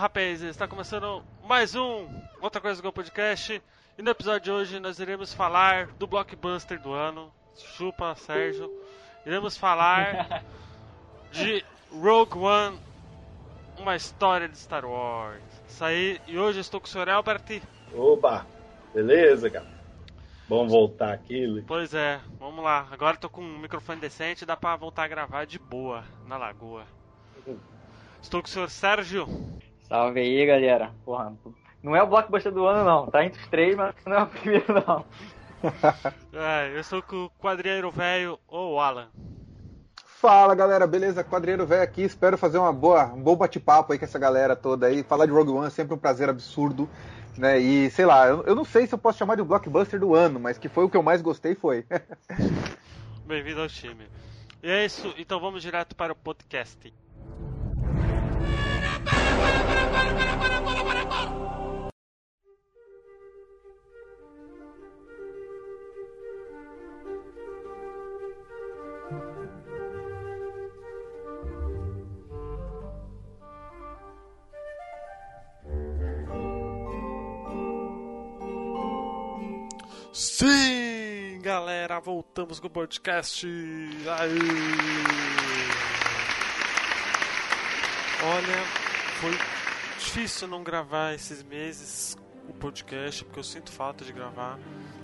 rapaz, está começando mais um Outra Coisa Go Podcast. E no episódio de hoje nós iremos falar do blockbuster do ano. Chupa, Sérgio. Iremos falar de Rogue One, uma história de Star Wars. Isso aí, e hoje eu estou com o senhor Albert. Oba, beleza, cara? Bom voltar aqui. Pois é, vamos lá. Agora estou com um microfone decente, dá para voltar a gravar de boa na lagoa. Estou com o senhor Sérgio. Salve aí, galera. Porra, não é o blockbuster do ano, não. Tá entre os três, mas não é o primeiro, não. é, eu estou com o quadrilheiro velho, ou Alan. Fala galera, beleza? Quadrilheiro velho aqui, espero fazer uma boa, um bom bate-papo aí com essa galera toda aí. Falar de Rogue One é sempre um prazer absurdo, né? E sei lá, eu, eu não sei se eu posso chamar de blockbuster do ano, mas que foi o que eu mais gostei foi. Bem-vindo ao time. E é isso, então vamos direto para o podcast. Sim, galera, voltamos com o podcast. Aí. Olha, foi difícil não gravar esses meses o podcast, porque eu sinto falta de gravar.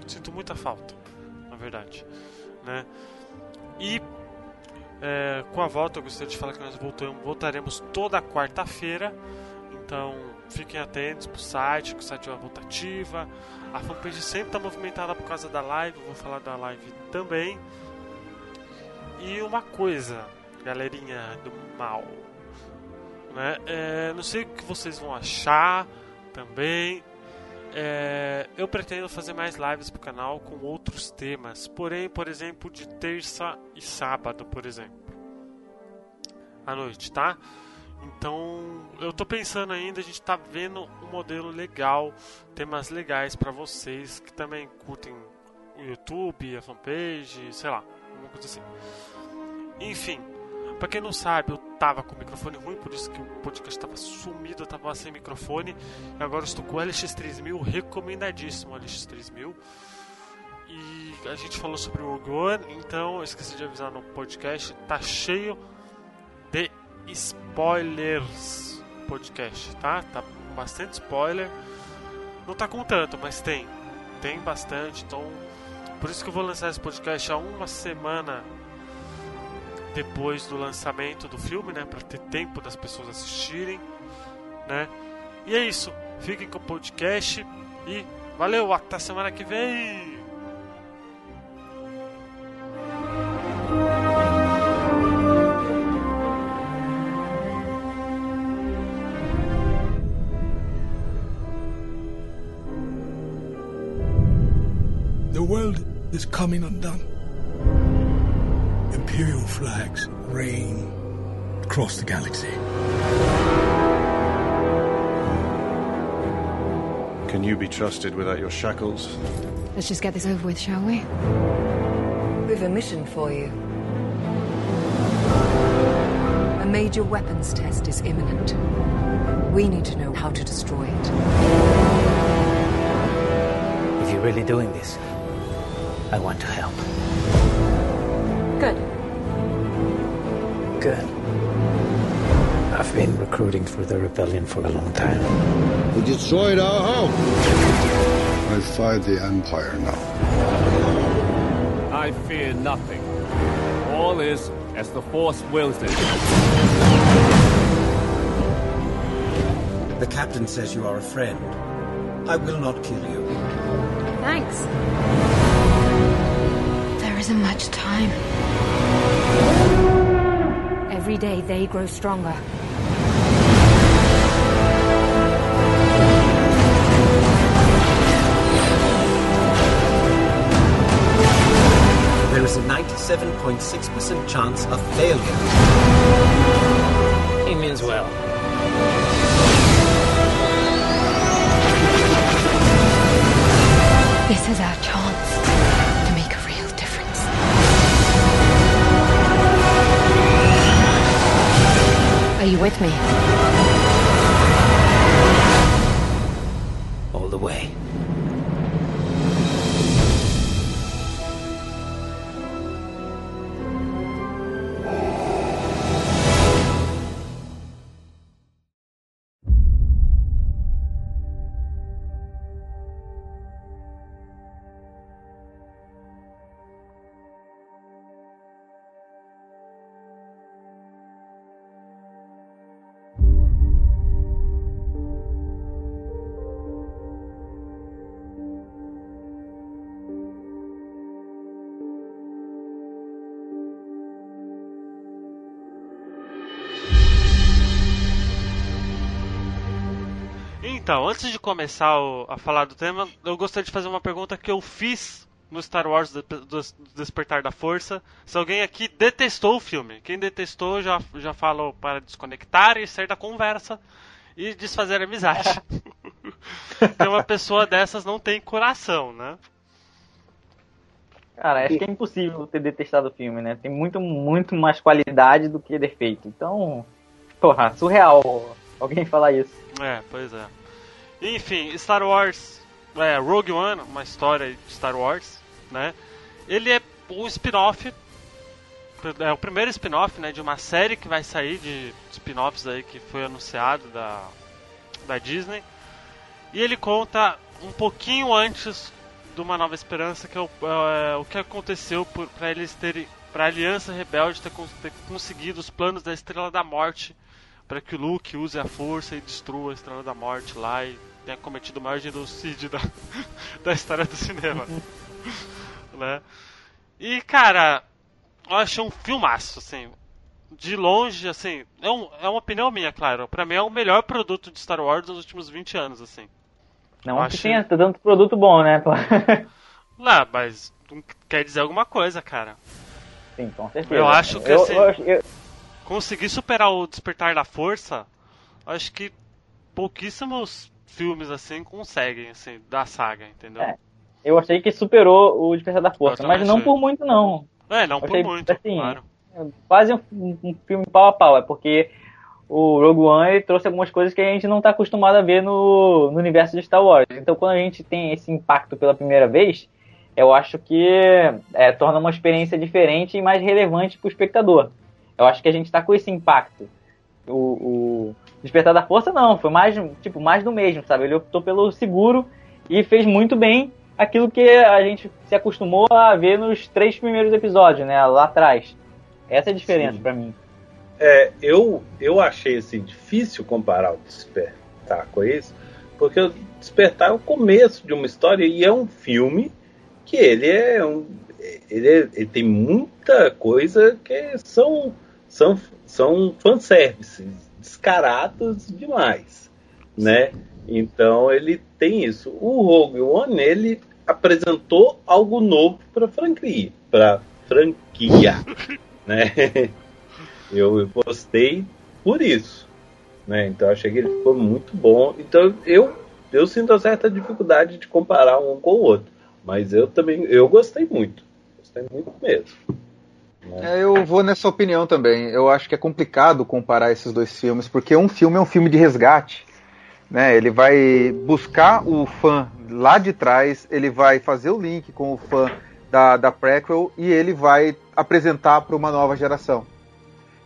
Sinto muita falta, na verdade, né? E é, com a volta, eu gostaria de falar que nós voltamos, voltaremos toda quarta-feira. Então, fiquem atentos pro site, que o site é uma voltativa. A fanpage sempre está movimentada por causa da live, vou falar da live também. E uma coisa, galerinha do mal, né? É, não sei o que vocês vão achar também. É, eu pretendo fazer mais lives pro canal com outros temas, porém, por exemplo, de terça e sábado, por exemplo, à noite, tá? Então, eu tô pensando ainda, a gente tá vendo um modelo legal, temas legais para vocês que também curtem o YouTube, a fanpage, sei lá, alguma coisa assim. Enfim, para quem não sabe, eu tava com o microfone ruim, por isso que o podcast tava sumido, eu tava sem microfone. E agora eu estou com o LX3000, recomendadíssimo o LX3000. E a gente falou sobre o Rogue One, então eu esqueci de avisar no podcast, tá cheio spoilers podcast, tá? Tá bastante spoiler. Não tá com tanto, mas tem. Tem bastante, então por isso que eu vou lançar esse podcast há uma semana depois do lançamento do filme, né, para ter tempo das pessoas assistirem, né? E é isso. Fiquem com o podcast e valeu, até semana que vem. Is coming undone. Imperial flags reign across the galaxy. Can you be trusted without your shackles? Let's just get this over with, shall we? We've a mission for you. A major weapons test is imminent. We need to know how to destroy it. If you're really doing this, I want to help. Good. Good. I've been recruiting for the rebellion for a long time. We destroyed our home. I fight the Empire now. I fear nothing. All is as the Force wills it. The captain says you are a friend. I will not kill you. Thanks isn't much time. Every day they grow stronger. There is a 97.6% chance of failure. He means well. This is our chance. With me? Então, antes de começar o- a falar do tema, eu gostaria de fazer uma pergunta que eu fiz no Star Wars do, do Despertar da Força. Se alguém aqui detestou o filme, quem detestou já, já falou para desconectar e sair da conversa e desfazer a amizade. Porque uma pessoa dessas não tem coração, né? Cara, acho que é impossível ter detestado o filme, né? Tem muito, muito mais qualidade do que defeito. Então, porra, surreal alguém falar isso. É, pois é. Enfim, Star Wars, é, Rogue One, uma história de Star Wars, né? Ele é um spin-off, é o primeiro spin-off, né, de uma série que vai sair de spin-offs aí que foi anunciado da da Disney. E ele conta um pouquinho antes de uma Nova Esperança, que é o, é, o que aconteceu para eles terem, para a Aliança Rebelde ter, ter conseguido os planos da Estrela da Morte para que o Luke use a força e destrua a Estrela da Morte lá e tenha cometido o maior genocídio da, da história do cinema. né? E cara, eu achei um filmaço, assim. De longe, assim, é, um, é uma opinião minha, claro. Pra mim é o melhor produto de Star Wars dos últimos 20 anos, assim. Não Eu que acho- tenha tanto produto bom, né? Lá, mas quer dizer alguma coisa, cara. Sim, com certeza. Eu acho que Eu- assim, eu acho- eu- conseguir superar o Despertar da Força, acho que pouquíssimos filmes assim conseguem, assim, da saga, entendeu? É, Eu achei que superou o Despertar da Força, mas não achei. por muito, não. É, não Eu por achei, muito, assim, claro. Quase um, um filme pau a pau, é porque o Rogue One trouxe algumas coisas que a gente não está acostumado a ver no, no universo de Star Wars. Então, quando a gente tem esse impacto pela primeira vez, eu acho que é, torna uma experiência diferente e mais relevante para o espectador. Eu acho que a gente está com esse impacto. O, o Despertar da Força não, foi mais tipo mais do mesmo, sabe? Ele optou pelo seguro e fez muito bem aquilo que a gente se acostumou a ver nos três primeiros episódios, né? Lá atrás. Essa é a diferença pra mim. É, eu, eu achei assim, difícil comparar o Despertar com isso, porque o Despertar é o começo de uma história e é um filme que ele é um. Ele, é- ele tem muita coisa que são, são, são fanservices descarados demais, né? Então ele tem isso. O Rogue One, ele apresentou algo novo para franquia, para franquia, né? Eu gostei por isso, né? Então achei que ele ficou muito bom. Então eu eu sinto uma certa dificuldade de comparar um com o outro, mas eu também eu gostei muito, gostei muito mesmo. É, eu vou nessa opinião também. Eu acho que é complicado comparar esses dois filmes, porque um filme é um filme de resgate. Né? Ele vai buscar o fã lá de trás, ele vai fazer o link com o fã da, da prequel e ele vai apresentar para uma nova geração.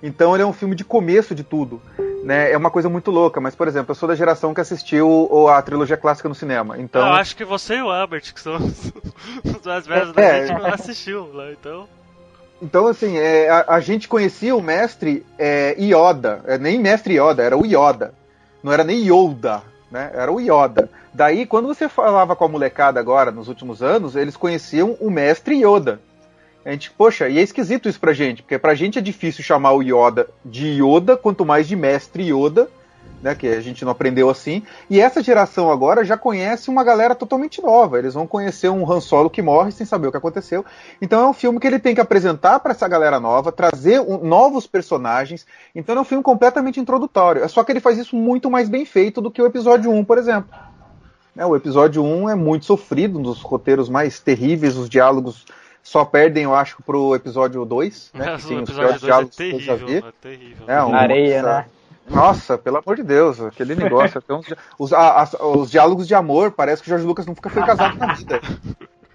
Então ele é um filme de começo de tudo. Né? É uma coisa muito louca, mas, por exemplo, eu sou da geração que assistiu a trilogia clássica no cinema. Então, Eu acho que você e o Albert, que são os, mais velhos da É. gente, não assistiu lá, então. Então, assim, é, a, a gente conhecia o mestre é, Yoda, é, nem mestre Yoda, era o Yoda. Não era nem Yoda, né? Era o Yoda. Daí, quando você falava com a molecada agora, nos últimos anos, eles conheciam o mestre Yoda. A gente, poxa, e é esquisito isso pra gente, porque pra gente é difícil chamar o Yoda de Yoda, quanto mais de mestre Yoda, né? Que a gente não aprendeu assim. E essa geração agora já conhece uma galera totalmente nova. Eles vão conhecer um Han Solo que morre sem saber o que aconteceu. Então é um filme que ele tem que apresentar para essa galera nova, trazer um- novos personagens. Então é um filme completamente introdutório. É só que ele faz isso muito mais bem feito do que o episódio 1, por exemplo. Né, o episódio 1 é muito sofrido, um dos roteiros mais terríveis, os diálogos só perdem, eu acho, pro episódio 2. Né, que o tem os episódio 2 piores é diálogos que eu já vi. terrível, é terrível. É, um- Areia, né? Nossa, pelo amor de Deus, aquele negócio. uns os, a- as- os diálogos de amor, parece que o Jorge Lucas nunca foi casado na vida.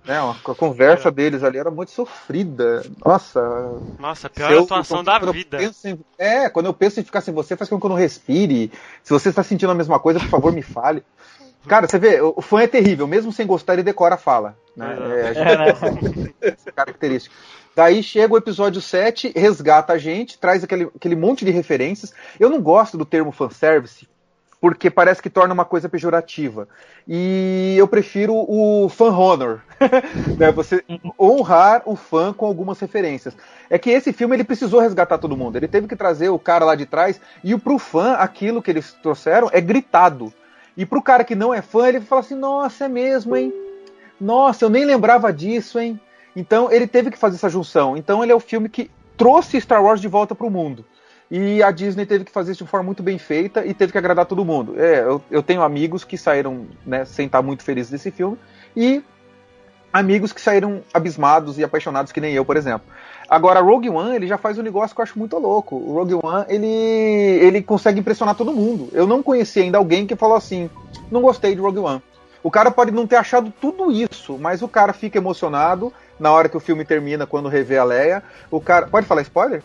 Né, uma- a conversa deles ali era muito sofrida. Nossa. Nossa, a pior eu- atuação quando- da quando vida. em- é, quando eu penso em ficar sem você, faz com que eu não respire. Se você está sentindo a mesma coisa, por favor, me fale. Cara, você vê, o fã é terrível, mesmo sem gostar, ele decora a fala. Né? É, a gente- essa característica. Daí chega o episódio 7, resgata a gente, traz aquele, aquele monte de referências. Eu não gosto do termo fanservice, porque parece que torna uma coisa pejorativa. E eu prefiro o fan honor. né? Você honrar o fã com algumas referências. É que esse filme ele precisou resgatar todo mundo. Ele teve que trazer o cara lá de trás, e pro fã, aquilo que eles trouxeram é gritado. E pro cara que não é fã, ele fala assim: nossa, é mesmo, hein? Nossa, eu nem lembrava disso, hein? Então ele teve que fazer essa junção. Então ele é o filme que trouxe Star Wars de volta pro mundo. E a Disney teve que fazer isso de forma muito bem feita e teve que agradar todo mundo. É, eu, eu tenho amigos que saíram né, sem estar muito felizes desse filme e amigos que saíram abismados e apaixonados que nem eu, por exemplo. Agora, Rogue One, ele já faz um negócio que eu acho muito louco. O Rogue One, ele, ele consegue impressionar todo mundo. Eu não conheci ainda alguém que falou assim, não gostei de Rogue One. O cara pode não ter achado tudo isso, mas o cara fica emocionado na hora que o filme termina, quando revê a Leia. O cara. Pode falar spoiler?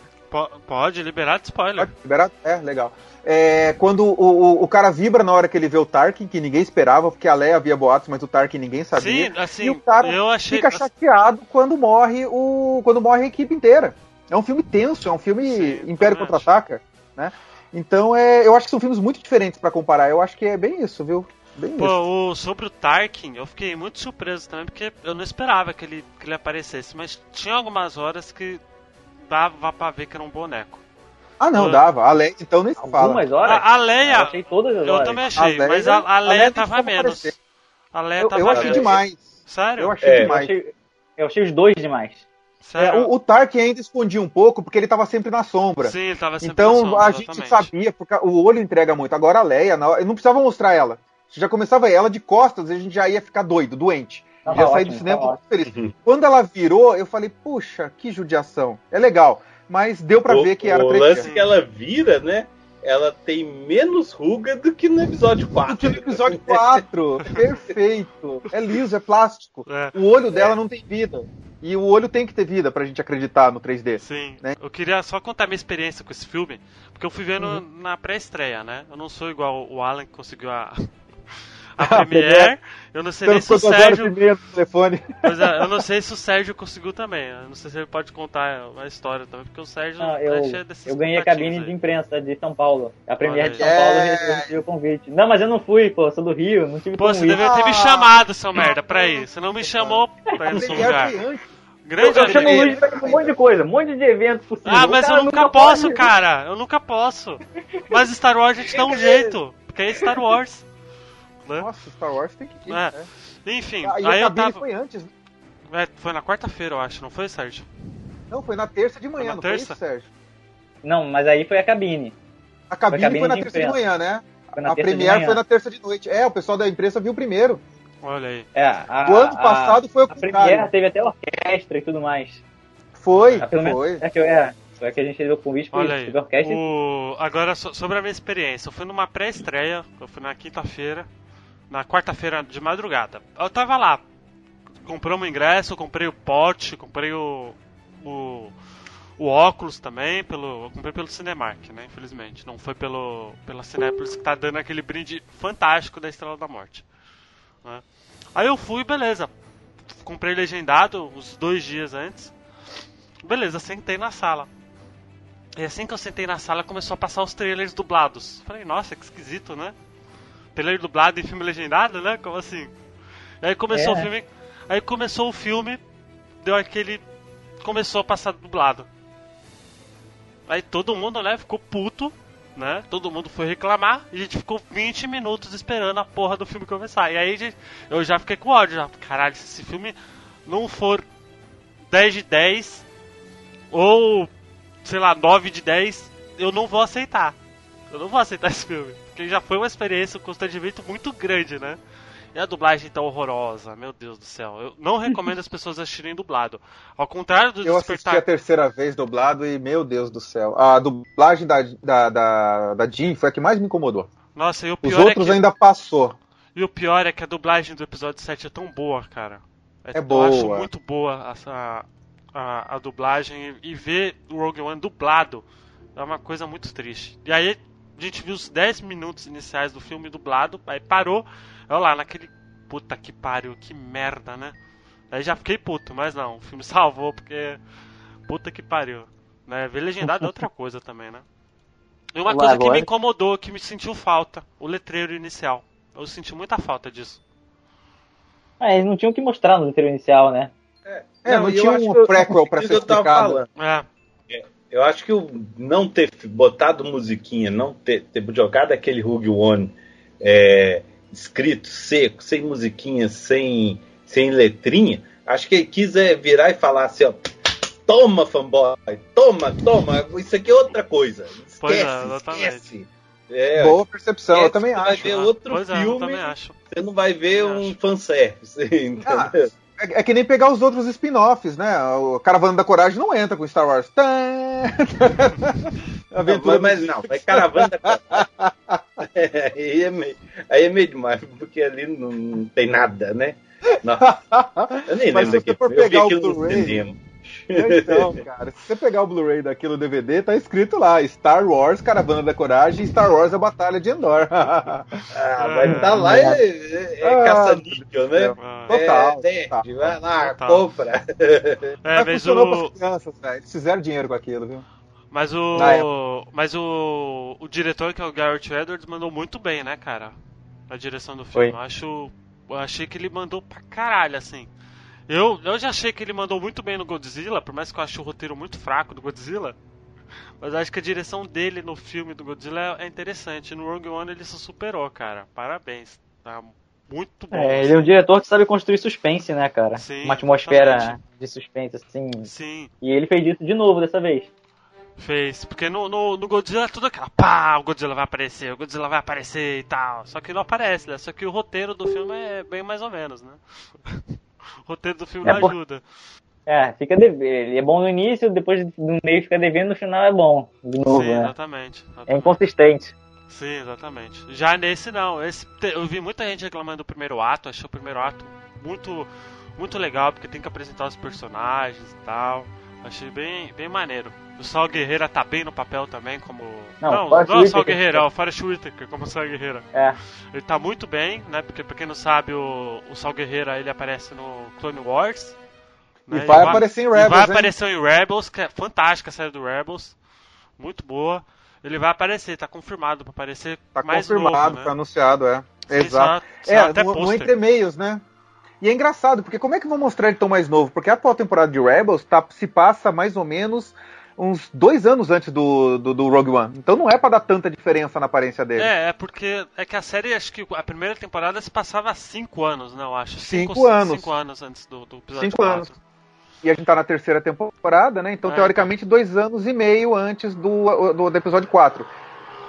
Pode, liberar de spoiler. Pode liberar? É, legal. É, quando o, o, o, cara vibra na hora que ele vê o Tarkin, que ninguém esperava, porque a Leia havia boatos, mas o Tarkin ninguém sabia. Sim, assim, e o cara eu achei... fica chateado quando morre o quando morre a equipe inteira. É um filme tenso, é um filme Sim, Império Contra-Ataca, né? Então é, eu acho que são filmes muito diferentes para comparar. Eu acho que é bem isso, viu? Bem Pô, isso. O, sobre o Tarkin, eu fiquei muito surpreso também, porque eu não esperava que ele, que ele aparecesse, mas tinha algumas horas que dava pra ver que era um boneco. Ah, não, uh, dava. A Leia, então nem se fala. Algumas horas? A, a Leia. Eu achei todas as eu horas. também achei, a mas a, a Leia, Leia tava menos. Aparecer. A Leia eu, tava eu achei menos. demais. Sério? Eu achei É. demais. Eu achei, eu achei os dois demais. É, Sério? o, o Tarkin ainda escondia um pouco porque ele tava sempre na sombra. Sim, ele tava sempre então na sombra, a gente exatamente. sabia, porque o olho entrega muito. Agora a Leia, hora- eu não precisava mostrar ela. Você já começava ela de costas, a gente já ia ficar doido, doente. Tava já saí do cinema muito feliz. Quando ela virou, eu falei, puxa, que judiação. É legal. Mas deu pra o, ver que era o lance que ela vira, né? Ela tem menos ruga do que no episódio 4. No episódio 4, perfeito. É liso, é plástico. É. O olho dela não tem vida. E o olho tem que ter vida pra gente acreditar no 3D. Sim. né? Eu queria só contar minha experiência com esse filme, porque eu fui vendo Uhum. na pré-estreia, né? Eu não sou igual o Alan que conseguiu a, a A Premiere. Eu não sei Então nem se o Sérgio. no telefone. Pois é, eu não sei se o Sérgio conseguiu também. Eu não sei se ele pode contar a história também, porque o Sérgio Não, é eu, desses eu ganhei a cabine aí. de imprensa de São Paulo. A Premiere de São. Paulo É. recebeu o convite. Não, mas eu não fui, pô. eu Sou do Rio, não tive Pô, você ir. devia ter me Ah. chamado, seu merda, pra ir. Você não me chamou pra ir A nesse Premiere lugar. Grande Eu chamo o. Luiz pra um monte de coisa, um monte de evento possível. Ah, mas eu nunca nunca posso, pode. cara. Eu nunca posso. Mas Star Wars a gente dá um jeito. Porque é Star Wars. Né? Nossa, Star Wars tem que ir. É. né? Enfim, Ah, aí a eu tava. foi antes. né? É, foi na quarta-feira, eu acho, não foi, Sérgio? Não, foi na terça de manhã, na não terça? foi isso, Sérgio? Não, mas aí foi a cabine. A cabine, cabine foi na de terça de manhã, né? Foi na a Premiere foi na terça de noite. É, o pessoal da imprensa viu primeiro. Olha aí. É, a, O ano a- passado foi o A Premiere teve até orquestra e tudo mais. Foi, Ah, foi. é que, é, é que a gente recebeu o convite. Teve orquestra e O... Agora, so- sobre a minha experiência. Eu fui numa pré-estreia, eu fui na quinta-feira, na quarta-feira de madrugada. Eu tava lá, compramos o ingresso, comprei o pote, comprei o, o, o óculos também, pelo, comprei pelo Cinemark, né, infelizmente. Não foi pelo, pela Cinépolis que tá dando aquele brinde fantástico da Estrela da Morte. né. Aí eu fui, beleza. Comprei legendado uns dois dias antes. Beleza, sentei na sala. E assim que eu sentei na sala, começou a passar os trailers dublados. Falei, nossa, que esquisito, né? Trailer dublado em filme legendado, né? Como assim? E aí começou É. o filme. Aí começou o filme, deu aquele. Começou a passar dublado. Aí todo mundo, né, ficou puto, né? Todo mundo foi reclamar e a gente ficou 20 minutos esperando a porra do filme começar. E aí gente, eu já fiquei com ódio, já. Caralho, se esse filme não for 10 de 10 ou sei lá, 9 de 10, eu não vou aceitar. Eu não vou aceitar esse filme. Porque já foi uma experiência, um constrangimento muito grande, né? E a dublagem tá horrorosa, meu Deus do céu. Eu não recomendo as pessoas assistirem dublado. Ao contrário do Eu assisti Despertar. a terceira vez dublado e, meu Deus do céu. A dublagem da, da, da, da Jean foi a que mais me incomodou. Nossa, e o Os pior outros é que... ainda passou. E o pior é que a dublagem do episódio 7 é tão boa, cara. É Eu boa. acho muito boa a, a, a dublagem e, e ver o Rogue One dublado é uma coisa muito triste. E aí a gente viu os 10 minutos iniciais do filme dublado, aí parou, olha lá, naquele puta que pariu, que merda, né? Aí já fiquei puto, mas não, o filme salvou porque puta que pariu. Né? Ver legendado é outra coisa também, né? E uma Lá, coisa que agora- me incomodou, que me sentiu falta, o letreiro inicial. Eu senti muita falta disso. Ah, eles não tinham que mostrar no roteiro inicial, né? É, não, e eu tinha um que- prequel pra ser que eu tava explicado. É, Eu acho que o não ter botado musiquinha, não ter, ter jogado aquele Rogue One é, escrito, seco, sem musiquinha, sem, sem letrinha, acho que ele quis é, virar e falar assim, ó. Toma, fanboy, toma, toma, isso aqui é outra coisa. Esquece, Pois é, exatamente. esquece. É, Boa percepção, eu esquece, também você vai acho. ver outro Pois é, eu filme, também acho. você não vai ver um fanservice, entendeu? Ah, é, é que nem pegar os outros spin-offs, né? O Caravana da Coragem não entra com Star Wars. Aventura não, mas do- não, vai caravana. É, aí, é meio, aí é meio demais, porque ali não, não tem nada, né? Não, eu nem Mas se lembro você que for pegar o Blu-ray-. Então, cara, se você pegar o Blu-ray daquilo DVD, tá escrito lá: Star Wars, Caravana da Coragem, Star Wars, a Batalha de Endor. Ah, vai estar lá é, é, é Ah, caça-níquel, né? Total, É, total. vai lá, Total. compra. É, Mas mas funcionou o. pras crianças, velho. Eles fizeram dinheiro com aquilo, viu? Mas o. Mas o. O diretor, que é o Garrett Edwards, mandou muito bem, né, cara? Na direção do filme. Foi. Eu acho. Eu achei que ele mandou pra caralho, assim. Eu, eu já achei que ele mandou muito bem no Godzilla, por mais que eu ache o roteiro muito fraco do Godzilla. Mas eu acho que a direção dele no filme do Godzilla é interessante. No Rogue One ele se superou, cara. Parabéns. Tá muito bom. É, ele é um diretor que sabe construir suspense, né, cara? Sim, Uma atmosfera exatamente. de suspense, assim. Sim. E ele fez isso de novo dessa vez. Fez, porque no, no, no Godzilla é tudo aquela pá, o Godzilla vai aparecer, o Godzilla vai aparecer e tal. Só que não aparece, né? Só que o roteiro do filme é bem mais ou menos, né? o roteiro do filme É, não ajuda. É, fica deve... ele é bom no início, depois no meio fica devendo, no final é bom. De novo, Sim, né? exatamente. É inconsistente. Sim, exatamente. Já nesse não, esse eu vi muita gente reclamando do primeiro ato, achei o primeiro ato muito muito legal porque tem que apresentar os personagens e tal. Achei bem bem maneiro. O Sal Guerreira tá bem no papel também como Não, não, não é o Sal. Guerreira, é o Forrest Whitaker como Sal Guerreira. É. Ele tá muito bem, né? Porque pra quem não sabe, o, o Sal Guerreira ele aparece no Clone Wars. E né? vai aparecer em e Rebels, vai hein? aparecer em Rebels, que é fantástica a série do Rebels. Muito boa. Ele vai aparecer, tá confirmado pra aparecer Tá mais confirmado, novo, né? tá anunciado, é. Exato. só é, até no, no pôster. entre-meios, né? E é engraçado, porque como é que vão mostrar ele tão mais novo? Porque a atual temporada de Rebels tá, se passa mais ou menos uns dois anos antes do, do, do Rogue One. Então não é pra dar tanta diferença na aparência dele. É, é porque é que a série, acho que a primeira temporada se passava há 5 anos, não, acho. Cinco anos. 5 anos antes do, do episódio Cinco 4. anos. E a gente tá na terceira temporada, né? Então, É. teoricamente, dois anos e meio antes do, do, do episódio 4.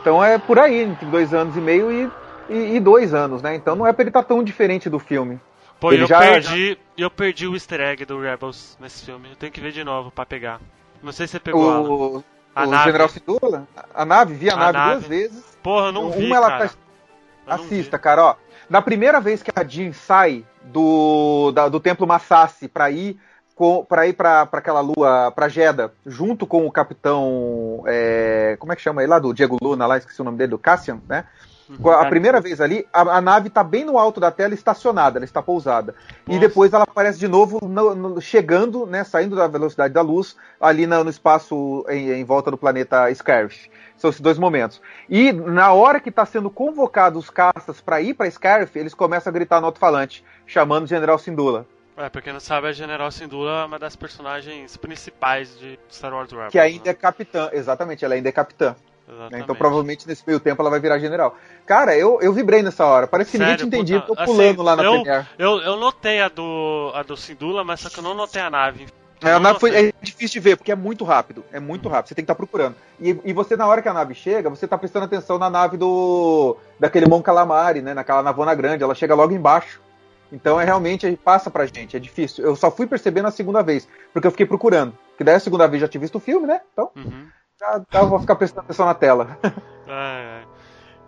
Então é por aí, entre dois anos e meio e, e, e dois anos, né? Então não é pra ele estar tão diferente do filme. Pô, Ele eu já- perdi, eu perdi o easter egg do Rebels nesse filme. Eu tenho que ver de novo pra pegar. Não sei se você pegou. O, A o nave. General Cindula, a nave, vi a, A nave, nave. duas vezes. Porra, não vi, Uma ela cara. tá. Assista, cara, ó. Na primeira vez que a Jean sai do, da- do Templo Massassi pra ir pra ir pra, pra aquela lua, pra Jeddah, junto com o capitão. é, como é que chama ele lá? Do Diego Luna, lá, esqueci o nome dele, do Cassian, né? Uhum. A primeira vez ali, a, a nave tá bem no alto da tela, estacionada, ela está pousada. E Nossa. depois ela aparece de novo no- no- chegando, né, saindo da velocidade da luz, ali na- no, espaço em, em volta do planeta Scarif. São esses dois momentos. E na hora que está sendo convocados os caças para ir para Scarif, eles começam a gritar no alto-falante, chamando o General Sindula. É, pra quem não sabe, a General Syndulla é uma das personagens principais de Star Wars Rebels. Que ainda né? é capitã, exatamente, ela ainda é capitã. Né? Então provavelmente nesse meio tempo ela vai virar general. Cara, eu, eu vibrei nessa hora. Parece que ninguém Sério, tinha entendido. puta, Tô pulando assim, lá na eu, Premiere. Eu, eu notei a do, a do Syndulla, mas só que eu não notei a nave. É, a nave foi, é difícil de ver, porque é muito rápido. É muito rápido. Você tem que estar procurando. E, e você, na hora que a nave chega, você tá prestando atenção na nave do. daquele Mon Calamari, né? Naquela navona grande. Ela chega logo embaixo. Então é realmente passa pra gente, é difícil. Eu só fui perceber na segunda vez, porque eu fiquei procurando. Porque daí a segunda vez já tinha visto o filme, né? Então, Uhum. Já, já vou ficar prestando atenção na tela. É, é.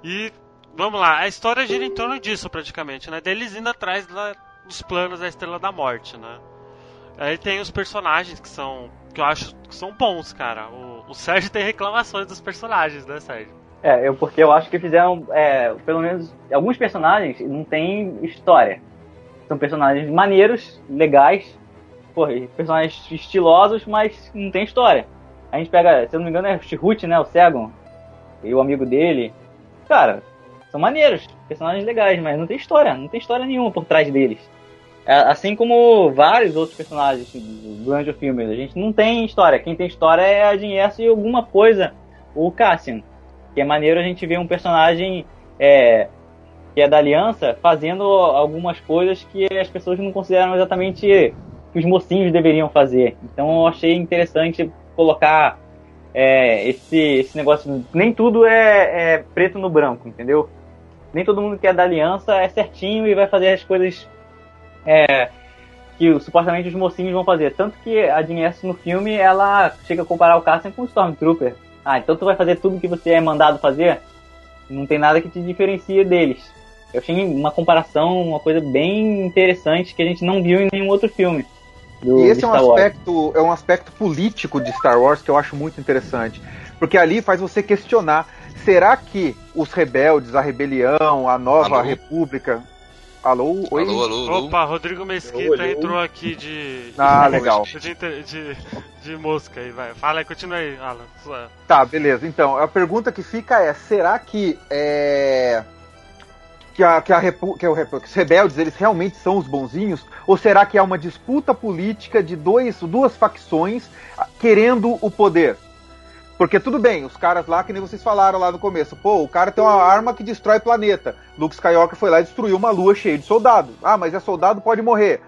E vamos lá, a história gira em torno disso praticamente, né? Deles indo atrás lá dos planos da Estrela da Morte, né? Aí tem os personagens que são. que eu acho que são bons, cara. O, o Sérgio tem reclamações dos personagens, né, Sérgio? É, eu, porque eu acho que fizeram, é, pelo menos, alguns personagens não têm história. São personagens maneiros, legais, porra, personagens estilosos, mas não tem história. A gente pega, se eu não me engano, é Chihut, né, o Segon, e o amigo dele. Cara, são maneiros, personagens legais, mas não tem história, não tem história nenhuma por trás deles. É, Assim como vários outros personagens durante o filme, a gente não tem história. Quem tem história é a Erso e alguma coisa, o Cassian. Que é maneiro a gente ver um personagem é, que é da Aliança, fazendo algumas coisas que as pessoas não consideram exatamente que os mocinhos deveriam fazer. Então eu achei interessante colocar é, esse, esse negócio. Nem tudo é, é, preto no branco, entendeu? Nem todo mundo que é da aliança é certinho e vai fazer as coisas é, que supostamente os mocinhos vão fazer. Tanto que a Jean no filme ela chega a comparar o Cassian com o Stormtrooper. Ah, então tu vai fazer tudo que você é mandado fazer? Não tem nada que te diferencia deles. Eu achei uma comparação, uma coisa bem interessante que a gente não viu em nenhum outro filme. Do, e esse é um aspecto, é um aspecto político de Star Wars que eu acho muito interessante, porque ali faz você questionar: será que os rebeldes, a rebelião, a nova alô? república, Alô, oi? Alô, alô, alô. Opa, Rodrigo Mesquita alô, entrou aqui de. Ah, legal. De, de, de, mosca aí, vai. Fala aí, continua aí, Alan. Tá, beleza. Então, a pergunta que fica é: será que é que, a, que, a Repu, que, o, que os rebeldes eles realmente são os bonzinhos? Ou será que há uma disputa política de dois, duas facções querendo o poder? Porque tudo bem, os caras lá, que nem vocês falaram lá no começo, pô, o cara tem uma arma que destrói planeta. Luke Skywalker foi lá e destruiu uma lua cheia de soldados. Ah, mas é soldado, pode morrer.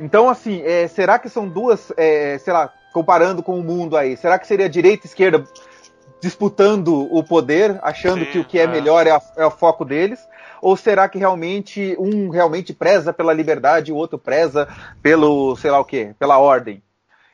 Então, assim, é, será que são duas, é, sei lá, comparando com o mundo aí, será que seria direita e esquerda disputando o poder, achando Sim, que o que é, é. melhor é, a, é o foco deles? Ou será que realmente um realmente preza pela liberdade e o outro preza pelo, sei lá o quê, pela ordem?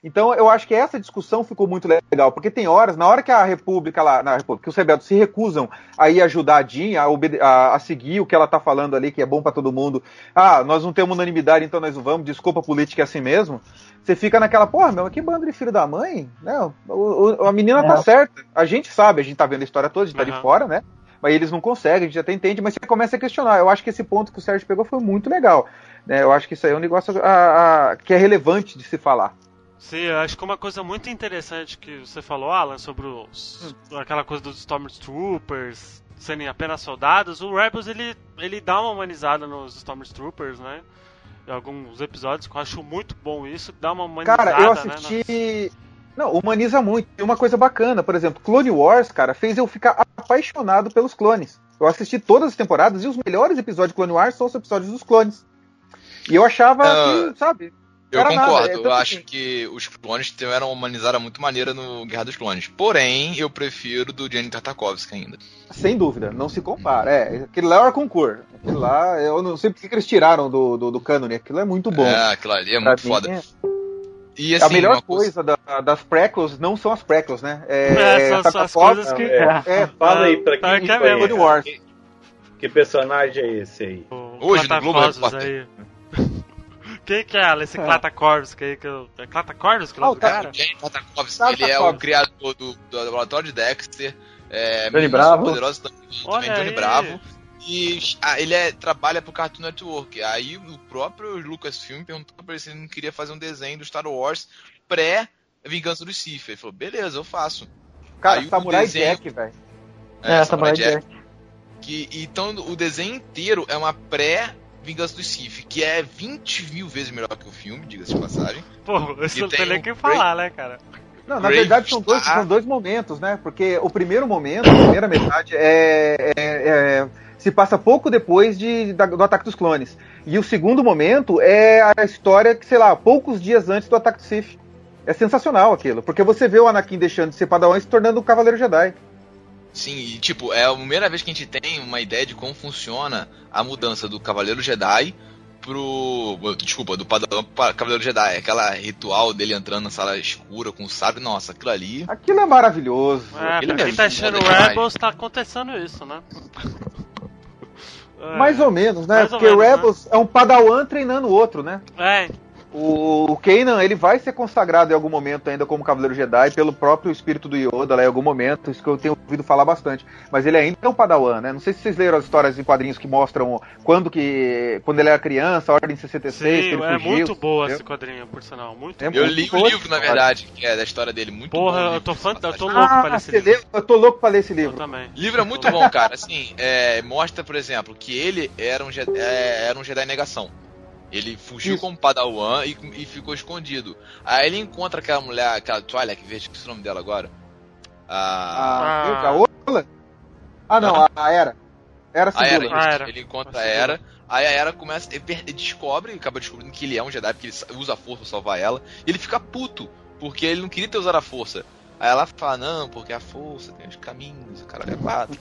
Então eu acho que essa discussão ficou muito legal, porque tem horas, na hora que a República lá, na República, que os rebeldes se recusam a ir ajudar a Jean, a, a, a seguir o que ela tá falando ali, que é bom para todo mundo. Ah, nós não temos unanimidade, então nós não vamos, desculpa, a política é assim mesmo. Você fica naquela, porra, meu, que bando de filho da mãe? Não, o, o, a menina tá certa. A gente sabe, a gente tá vendo a história toda, a gente uhum. tá de fora, né? mas eles não conseguem, a gente até entende, mas você começa a questionar. Eu acho que esse ponto que o Sérgio pegou foi muito legal. Né? Eu acho que isso aí é um negócio a, a, que é relevante de se falar. Sim, eu acho que uma coisa muito interessante que você falou, Alan, sobre os, aquela coisa dos Stormtroopers serem apenas soldados, o Rebels ele, ele dá uma humanizada nos Stormtroopers, né? Em alguns episódios, que eu acho muito bom isso, dá uma humanizada. Cara, eu assisti. Né, não, humaniza muito. E uma coisa bacana, por exemplo, Clone Wars, cara, fez eu ficar apaixonado pelos clones. Eu assisti todas as temporadas e os melhores episódios de Clone Wars são os episódios dos clones. E eu achava uh, que, sabe, eu concordo, nada, é eu acho assim. que os clones tiveram uma humanizada muito maneira no Guerra dos Clones. Porém, eu prefiro do Jenny Tartakovsky ainda. Sem dúvida, não se compara. É, aquele lá é o concurso. Aquele lá, eu não sei porque eles tiraram do, do, do cânone. Aquilo é muito bom. É, aquilo ali é muito mim, foda. É... E, assim, a melhor coisa, coisa da, das prequels não são as prequels, né? É, é são, são as coisas que. É, é, fala aí pra quem que, é mesmo. Wars. Que, que personagem é esse aí? Hoje no Globo Repórter. Quem que é esse é. Clata Corvus? Que, que, é Clata Corvus que é o cara? Corvus, ele é o criador do, do laboratório de Dexter. É, Johnny Bravo. Poderoso também, também Johnny Bravo. E ah, ele é, trabalha pro Cartoon Network. Aí o próprio Lucasfilm perguntou pra ele se ele não queria fazer um desenho do Star Wars pré Vingança do Sith. Ele falou, beleza, eu faço. Cara, Aí, Samurai desenho... Jack, velho. É, é, Samurai, Samurai Jack. Jack. Que, então o desenho inteiro é uma pré Vingança do Sith, que é 20 mil vezes melhor que o filme, diga-se de passagem. Pô, isso não tem nem o que falar, né, cara? Não, na verdade são dois, são dois momentos, né? Porque o primeiro momento, a primeira metade, é, é, é se passa pouco depois de, da, do ataque dos clones. E o segundo momento é a história que, sei lá, poucos dias antes do ataque do Sith. É sensacional aquilo, porque você vê o Anakin deixando de ser Padawan e se tornando um Cavaleiro Jedi. Sim, e tipo, é a primeira vez que a gente tem uma ideia de como funciona a mudança do Cavaleiro Jedi pro. Desculpa, do Padawan para Cavaleiro Jedi. Aquela ritual dele entrando na sala escura com o sábio. Nossa, aquilo ali. Aquilo é maravilhoso. É, pra quem tá achando Rebels, tá acontecendo isso, né? Mais ou menos, né? Mais Porque menos, Rebels né? é um Padawan treinando o outro, né? É, o, o Kanan, ele vai ser consagrado em algum momento ainda como Cavaleiro Jedi pelo próprio espírito do Yoda lá em algum momento, isso que eu tenho ouvido falar bastante. Mas ele ainda é um padawan, né? Não sei se vocês leram as histórias em quadrinhos que mostram quando que quando ele era criança, a Ordem 66, Sim, que ele é fugiu, muito boa entendeu? esse quadrinho, por sinal, muito é Eu li o livro, na verdade, que é da história dele, muito Porra, bom. eu tô, fã, eu tô louco ah, pra ler esse livro. eu tô louco pra ler esse livro. Eu também. O livro é muito bom, cara. Assim, é, mostra, por exemplo, que ele era um, é, era um Jedi negação. Ele fugiu Isso. como Padawan e, e, ficou escondido. Aí ele encontra aquela mulher, aquela toalha que veja que é o nome dela agora. A. A, a Ola? Ah, não, a, a Era. Era A Era, segunda. Ah, Era. ele encontra a A Era, aí a Era começa, ele ele descobre, acaba descobrindo que ele é um Jedi, porque ele sa- usa a força pra salvar ela, e ele fica puto, porque ele não queria ter usado a força. Aí ela fala, não, porque a força tem os caminhos, o cara é quatro.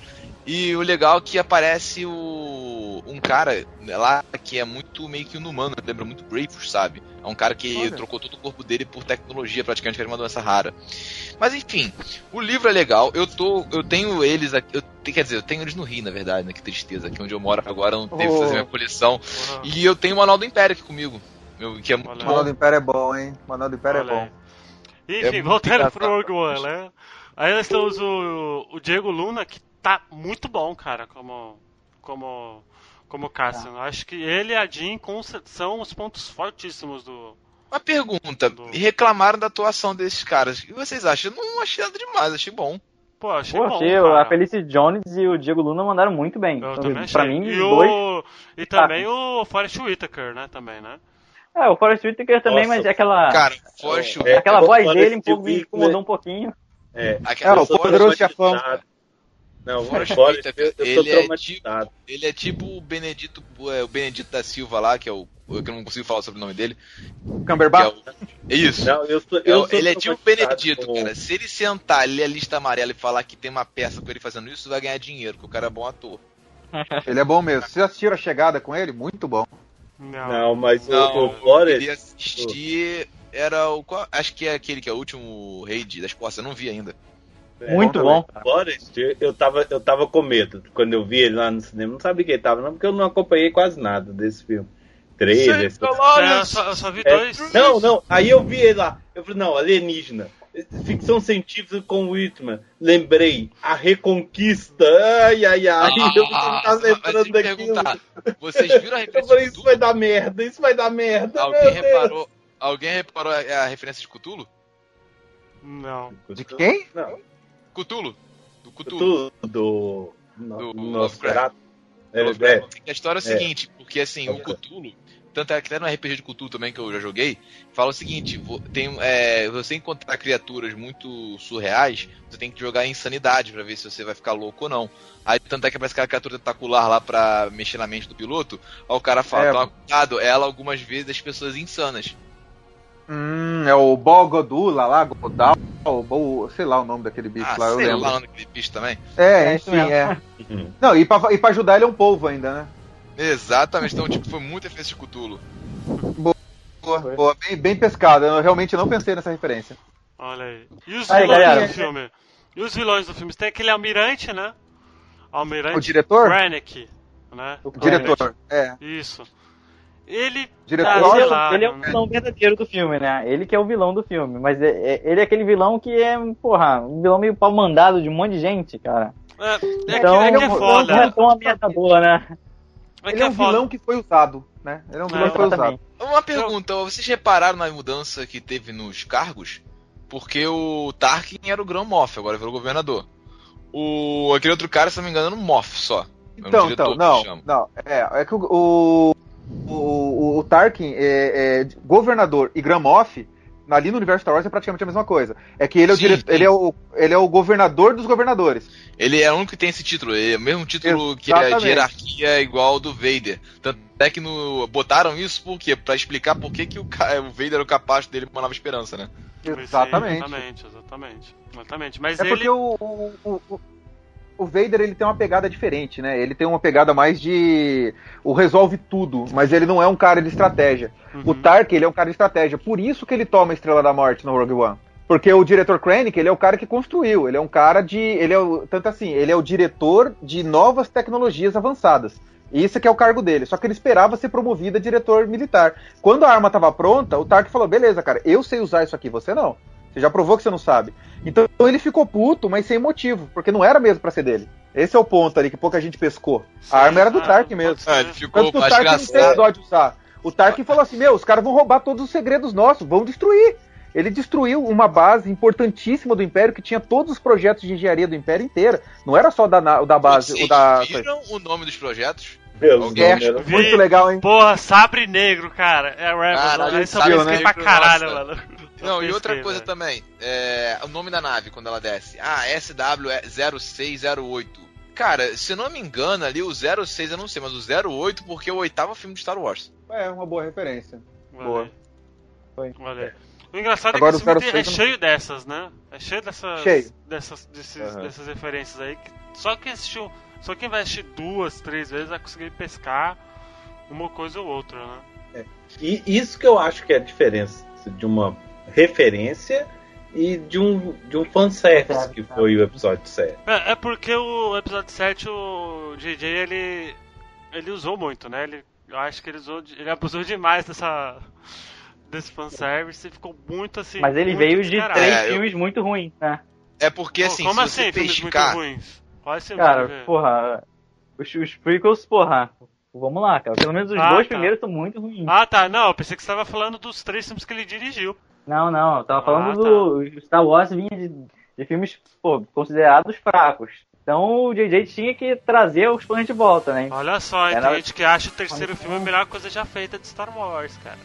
E o legal é que aparece o um cara lá que é muito meio que inumano, lembra muito Bravos, sabe? É um cara que Olha. trocou todo o corpo dele por tecnologia, praticamente, que era uma doença rara. Mas enfim, o livro é legal. Eu tô, eu tenho eles aqui, eu, quer dizer, eu tenho eles no Rio, na verdade, né? Que tristeza. Aqui onde eu moro agora eu não devo Oh. fazer minha coleção. Porra. E eu tenho o Manual do Império aqui comigo. meu, que é muito Olha. Manual do Império é bom, hein? O Manual do Império Olha é bom. Enfim, É voltando pro Rogue One, né? Aí nós temos o, o Diego Luna, que tá muito bom, cara, como, como, como Cassian. Tá. Acho que ele e a Jean com- são os pontos fortíssimos do... Uma pergunta, Do- reclamaram da atuação desses caras. O que vocês acham? Eu não achei nada demais, achei bom. Pô, achei Pô, bom, achei, a Felicity Jones e o Diego Luna mandaram muito bem. Eu Então, também achei. pra mim, e, dois. o... e também o Forrest Whitaker, né, também, né? É, o Forrest Whitaker também, Nossa, mas é aquela. Cara, Forte É, aquela o voz Forrest dele um pouco me Whitaker- incomodou um pouquinho. É, aquela É, o Forrest poderoso chefão. Não, o Whitaker, eu, eu tô ele é tipo- traumatizado. Ele é tipo o Benedito, é, o Benedito da Silva lá, que é o. Eu que eu não consigo falar sobre o nome dele. Que é, Cumberbatch? o, é isso. Não, eu sou, É eu ele é tipo o Benedito, com- cara. Se ele sentar, ler a lista amarela e falar que tem uma peça com ele fazendo isso, vai ganhar dinheiro, porque o cara é bom ator. Ele é bom mesmo. Vocês assistiram a chegada com ele? Muito bom. Não. Não, mas Não, o, o eu queria assistir. Era o. qual- Acho que é aquele que é o último rei de- das costas, eu não vi ainda. É, Muito bom bom. Forrest, eu tava, eu tava com medo quando eu vi ele lá no cinema. Não sabia que ele tava, não, porque eu não acompanhei quase nada desse filme. Essas- Olha, É, eu, só, eu só vi É, dois. não, não. Aí eu vi ele lá. Eu falei, não, alienígena. Ficção científica com Whitman. Lembrei. A Reconquista. Ai, ai, ai. eu não Ah, tava mas deixa lembrando eu daquilo. Vocês viram a Eu referência falei, de isso vai dar merda. Isso vai dar merda. Alguém meu Deus. reparou, alguém reparou a, a referência de Cthulhu? Não. De quem? Não. Cthulhu? Do Cthulhu. Do. Do. Do do Lovecraft. É. A história é o É. seguinte, porque assim, o Cthulhu, tanto é que até no RPG de Cthulhu também que eu já joguei, fala o seguinte, tem, é, você encontrar criaturas muito surreais, você tem que jogar em insanidade pra ver se você vai ficar louco ou não. Aí tanto é que aparece aquela criatura tentacular lá pra mexer na mente do piloto, aí o cara fala, É. toma cuidado, ela algumas vezes das pessoas insanas. Hum, é o Bogodula lá, Godal, ou sei lá o nome daquele bicho Ah, lá, eu sei lembro. lá o nome daquele bicho também. É, É isso enfim, mesmo. é. Não, e pra, e pra ajudar ele é um polvo ainda, né? Exatamente, então tipo, foi muito referência de Cthulhu. Boa, boa, bem, bem pescado. Eu realmente não pensei nessa referência. Olha aí. E os Aí, vilões galera. do filme? E os vilões do filme? Tem aquele almirante, né? Almirante O diretor? Brannick, né? O diretor, é. Isso. Ele. Diretor. ah, Ele, sei é, o- lá, ele é o né? vilão verdadeiro do filme, né? Ele que é o vilão do filme. Mas é- é- ele é aquele vilão que é, porra, um vilão meio pau mandado de um monte de gente, cara. É, é que, Então, é que é não, não foda. é tão ameaçador, né? É Ele que é é um foda. vilão que foi usado, né? Ele é um vilão É, que foi usado. Uma pergunta, vocês repararam na mudança que teve nos cargos? Porque o Tarkin era o Grão Moff, agora virou governador. O aquele outro cara, se não me engano, era um Moff só. É um Então, diretor então, que não, não. É, é que o, o, o, o Tarkin é, é governador e Gramoff, ali no universo Star Wars é praticamente a mesma coisa. É que ele é o, Sim, diretor, ele é o, ele é o governador dos governadores. Ele é o único que tem esse título, ele é o mesmo título que é de Exatamente. hierarquia igual ao do Vader. Tanto é que no, botaram isso por quê? Pra explicar por que, que o, ca- o Vader era o capaz dele uma nova esperança, né? Exatamente. Exatamente, exatamente. Exatamente. Mas É ele. porque o, o, o, o- o Vader ele tem uma pegada diferente, né? Ele tem uma pegada mais de. O resolve tudo, mas ele não é um cara de estratégia. O Uhum. Tark, ele é um cara de estratégia. Por isso que ele toma a Estrela da Morte no Rogue One. Porque o diretor Krennic, ele é o cara que construiu. Ele é um cara de. Ele é o, tanto assim, ele é o diretor de novas tecnologias avançadas. Isso que é o cargo dele. Só que ele esperava ser promovido a diretor militar. Quando a arma estava pronta, o Tark falou: beleza, cara, eu sei usar isso aqui, você não. Você já provou que você não sabe. Então ele ficou puto, mas sem motivo, porque não era mesmo pra ser dele. Esse é o ponto ali que pouca gente pescou. A arma era do ah, Tark mesmo. ser. Ah, ele ficou Tanto que o Tarkin não teve engraçado. dó de usar. O Tarkin falou assim: Meu, os caras vão roubar todos os segredos nossos, vão destruir. Ele destruiu uma base importantíssima do Império que tinha todos os projetos de engenharia do Império inteira. Não era só da, da base, Vocês o da. viram o nome dos projetos? Nomes É, muito legal, hein? Porra, Sabre Negro, cara. É Esse eu Sabre pesquei pra caralho, nossa. mano. Não, Eu e outra coisa velho. também, é, o nome da nave quando ela desce. Ah, SW0608. cara, se eu não me engano, ali o 06 eu não sei, mas o 08 porque é o oitavo filme de Star Wars. É, uma boa referência. Valeu. Boa. Foi. Valeu. O engraçado Agora é que esse o filme é 06 eu não- cheio dessas, né? É cheio dessas. Cheio. Dessas, desses- Aham. dessas referências aí. Que só quem assistiu. Só quem vai assistir duas, três vezes vai conseguir pescar uma coisa ou outra, né? E isso que eu acho que é a diferença de uma referência e de um, de um fanservice que foi o episódio 7. É, é porque o episódio 7, o JJ, ele. Ele usou muito, né? Ele, eu acho que ele usou. Ele abusou demais dessa. Desse fanservice ficou muito assim. Mas ele veio de descarado. três É, eu- filmes muito ruins, né? É porque, Pô, assim, Como se assim, você filmes pescar... muito ruins? Quais você Cara, vai ver? porra, os, os prequels, porra, vamos lá, cara. Pelo menos os Ah, dois tá. primeiros são muito ruins. Ah, tá. Não, eu pensei que você estava falando dos três filmes que ele dirigiu. Não, não, eu tava Ah, falando tá. do o Star Wars vinha de, de filmes, pô, considerados fracos. Então o JJ tinha que trazer os fãs de volta, né? Olha só, Era- tem gente que acha o terceiro filme a melhor coisa já feita de Star Wars, cara.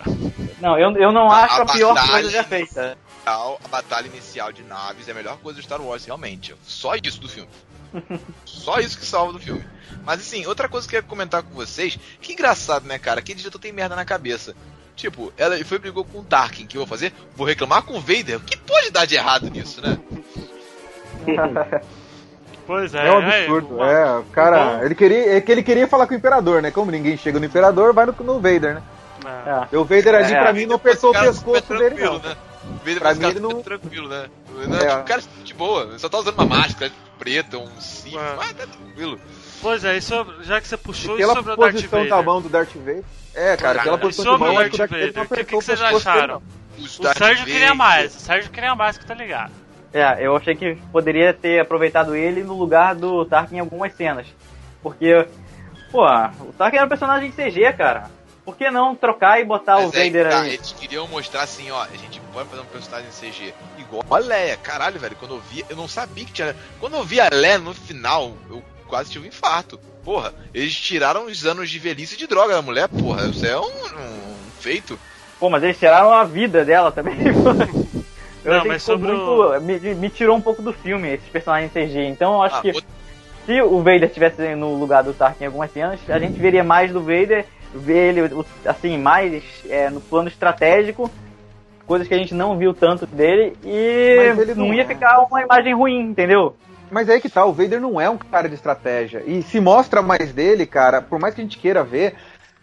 Não, eu, eu não A- acho a a pior coisa já feita. inicial- A batalha inicial de naves é a melhor coisa do Star Wars, realmente. Só isso do filme. Só isso que salva do filme. Mas assim, outra coisa que eu ia comentar com vocês, que engraçado, né, cara? Que diretor tem merda na cabeça. Tipo, ela foi e brigou com o Tarkin, que eu vou fazer? Vou reclamar com o Vader. O que pode dar de errado nisso, né? Pois é, É um absurdo. uma- É, o cara. Ele queria, é que ele queria falar com o Imperador, né? Como ninguém chega no Imperador, vai no, no Vader, né? é. É. E o Vader ali, É. pra mim, não apertou o pescoço dele, não. Né? O Vader Pra mim, ele não- tranquilo, né? Não, É. tipo, o cara de boa, só tá usando uma máscara preta, um cinto, É. mas tá tranquilo. Pois é, e sobre- já que você puxou E isso sobre o Darth posição Vader. da mão do Darth Vader. É, cara, e posição de o mão, acho Darth que o Darth Vader o que, que, vocês dele, acharam? O Sérgio queria mais, o Sérgio queria mais, que tá ligado. É, eu achei que poderia ter aproveitado ele no lugar do Tarkin em algumas cenas. Porque, pô, o Tarkin era um personagem de CG, cara. Por que não trocar e botar o Mas é que Vader tá, aí? eles queriam mostrar assim, ó, a gente pode fazer um personagem em CG igual a Leia. Caralho, velho, quando eu vi, eu não sabia que tinha. Quando eu vi a Leia no final, eu quase tive um infarto. Porra, eles tiraram os anos de velhice de droga da mulher, porra. Isso é um, um feito. Pô, mas eles tiraram a vida dela também. eu Não, achei mas sobre muito. Me, me tirou um pouco do filme, esses personagens CG. Então eu acho Ah, que se o Vader estivesse no lugar do Tarkin em algumas cenas, a gente veria mais do Vader, ver ele o- assim, mais é, no plano estratégico, coisas que a gente não viu tanto dele, e não, não ia é. ficar uma imagem ruim, entendeu? Mas aí que tá, o Vader não é um cara de estratégia. E se mostra mais dele, cara, por mais que a gente queira ver,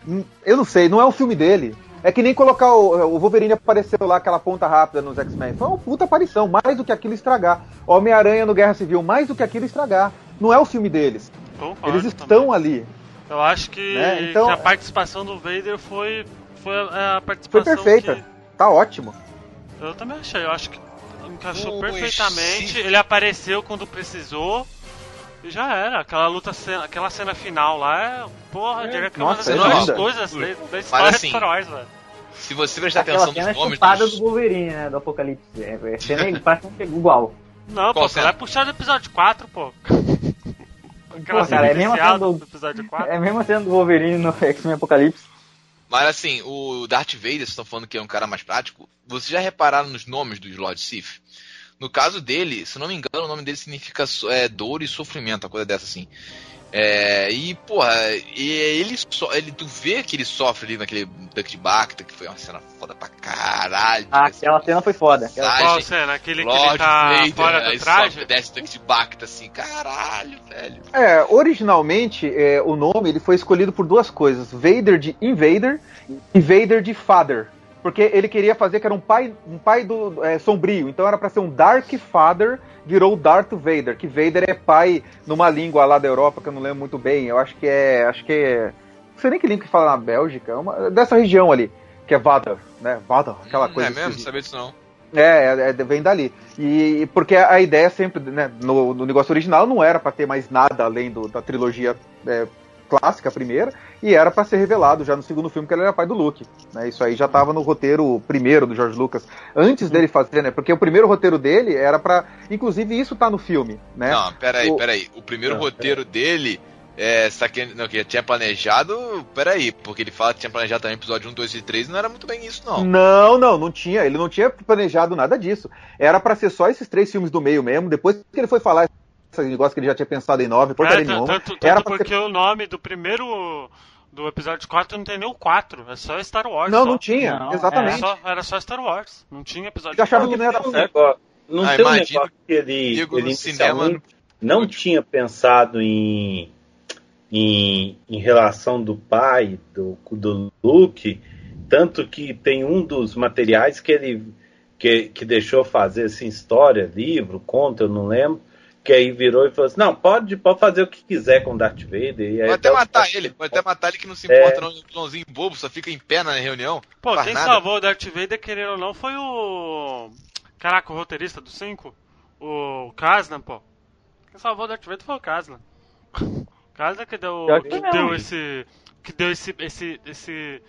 hum, eu não sei, não é o filme dele. É que nem colocar o, o Wolverine apareceu lá, aquela ponta rápida nos X-Men. Foi uma puta aparição, mais do que aquilo estragar. Homem-Aranha no Guerra Civil, mais do que aquilo estragar. Não é o filme deles. Concordo Eles também. estão ali. Eu acho que, Né, então- que a participação do Vader foi, foi a Foi participação perfeita. que- Tá ótimo. Eu também achei, eu acho que encaixou Ui, perfeitamente. sim. Ele apareceu quando precisou. Já era, aquela luta, cena- aquela cena final lá, é, porra, diria que é uma das é melhores coisas da, da história assim, de Star Wars, velho. Se você prestar Aquela atenção cena nos nomes chupada dos... do Wolverine, né, do Apocalipse. É, é cena praticamente igual. Não, Qual pô, cena? vai puxar do episódio 4, pô. Aquela Pô, cena cara, é a inicial cena do- episódio 4. É a mesma cena do Wolverine no X-Men Apocalipse. Mas assim, o Darth Vader, vocês estão falando que é um cara mais prático. Vocês já repararam nos nomes dos Lord Sith? No caso dele, se não me engano, o nome dele significa é, dor e sofrimento, uma coisa dessa assim. É, e, porra, e ele, so, ele tu vê que ele sofre ali naquele Duck de Bacta, que foi uma cena foda pra caralho. Ah, Assim, aquela cena foi foda. Aquela- Qual cena? Aquele que ele Lord tá Vader, fora aí do traje? sobe, desce Duck de Bacta assim, caralho, velho. É, originalmente é, o nome ele foi escolhido por duas coisas: Vader de Invader e Vader de Father. Porque ele queria fazer que era um pai, um pai do é, sombrio, então era pra ser um Dark Father, virou Darth Vader, que Vader é pai numa língua lá da Europa que eu não lembro muito bem. Eu acho que é, acho que é, não sei nem que língua que fala na Bélgica, é uma, dessa região ali, que é Vadar, né? Vadar, aquela Hum, coisa. é mesmo? Sabia disso não. É, é, é, vem dali. E porque a ideia sempre, né, no, no negócio original não era pra ter mais nada além do- da trilogia é, clássica, a primeira, e era pra ser revelado já no segundo filme que ele era pai do Luke. Né, isso aí já tava no roteiro primeiro do George Lucas, antes dele fazer, né? Porque o primeiro roteiro dele era pra. Inclusive, isso tá no filme, né? Não, peraí, O- peraí. O primeiro Não, roteiro dele. É, querendo, não, que tinha planejado. Peraí, porque ele fala que tinha planejado também episódio 1, 2 e 3 e não era muito bem isso, não. Não, não, não tinha. Ele não tinha planejado nada disso. Era pra ser só esses três filmes do meio mesmo. Depois que ele foi falar esse negócio que ele já tinha pensado em nove, porcaria É, nenhuma. tanto, tanto Era porque o nome do primeiro. Do episódio 4 não tem nem o 4, é só Star Wars. Não, só. não tinha, Não, exatamente. Era só, era só Star Wars, não tinha episódio Eu achava 4. que não ia dar tem um certo. negócio- Não Ah, tem um negócio que ele, ele cinema inicialmente não tinha pensado em, em, em relação do pai, do, do Luke, tanto que tem um dos materiais que ele que, que deixou fazer assim, história, livro, conto, eu não lembro, que aí virou e falou assim, não, pode, pode fazer o que quiser com Darth Vader. E aí Pode até matar ele, pode até matar ele que não se É. importa, não. Um vilãozinho bobo, só fica em pé na reunião. Pô, quem nada. salvou o Darth Vader, querendo ou não, foi o. Caraca, o roteirista do 5? O Kasnan, pô. Quem salvou o Darth Vader foi o Kasnan. O Kasnan que deu, que que não. deu esse. Que deu esse. esse. esse.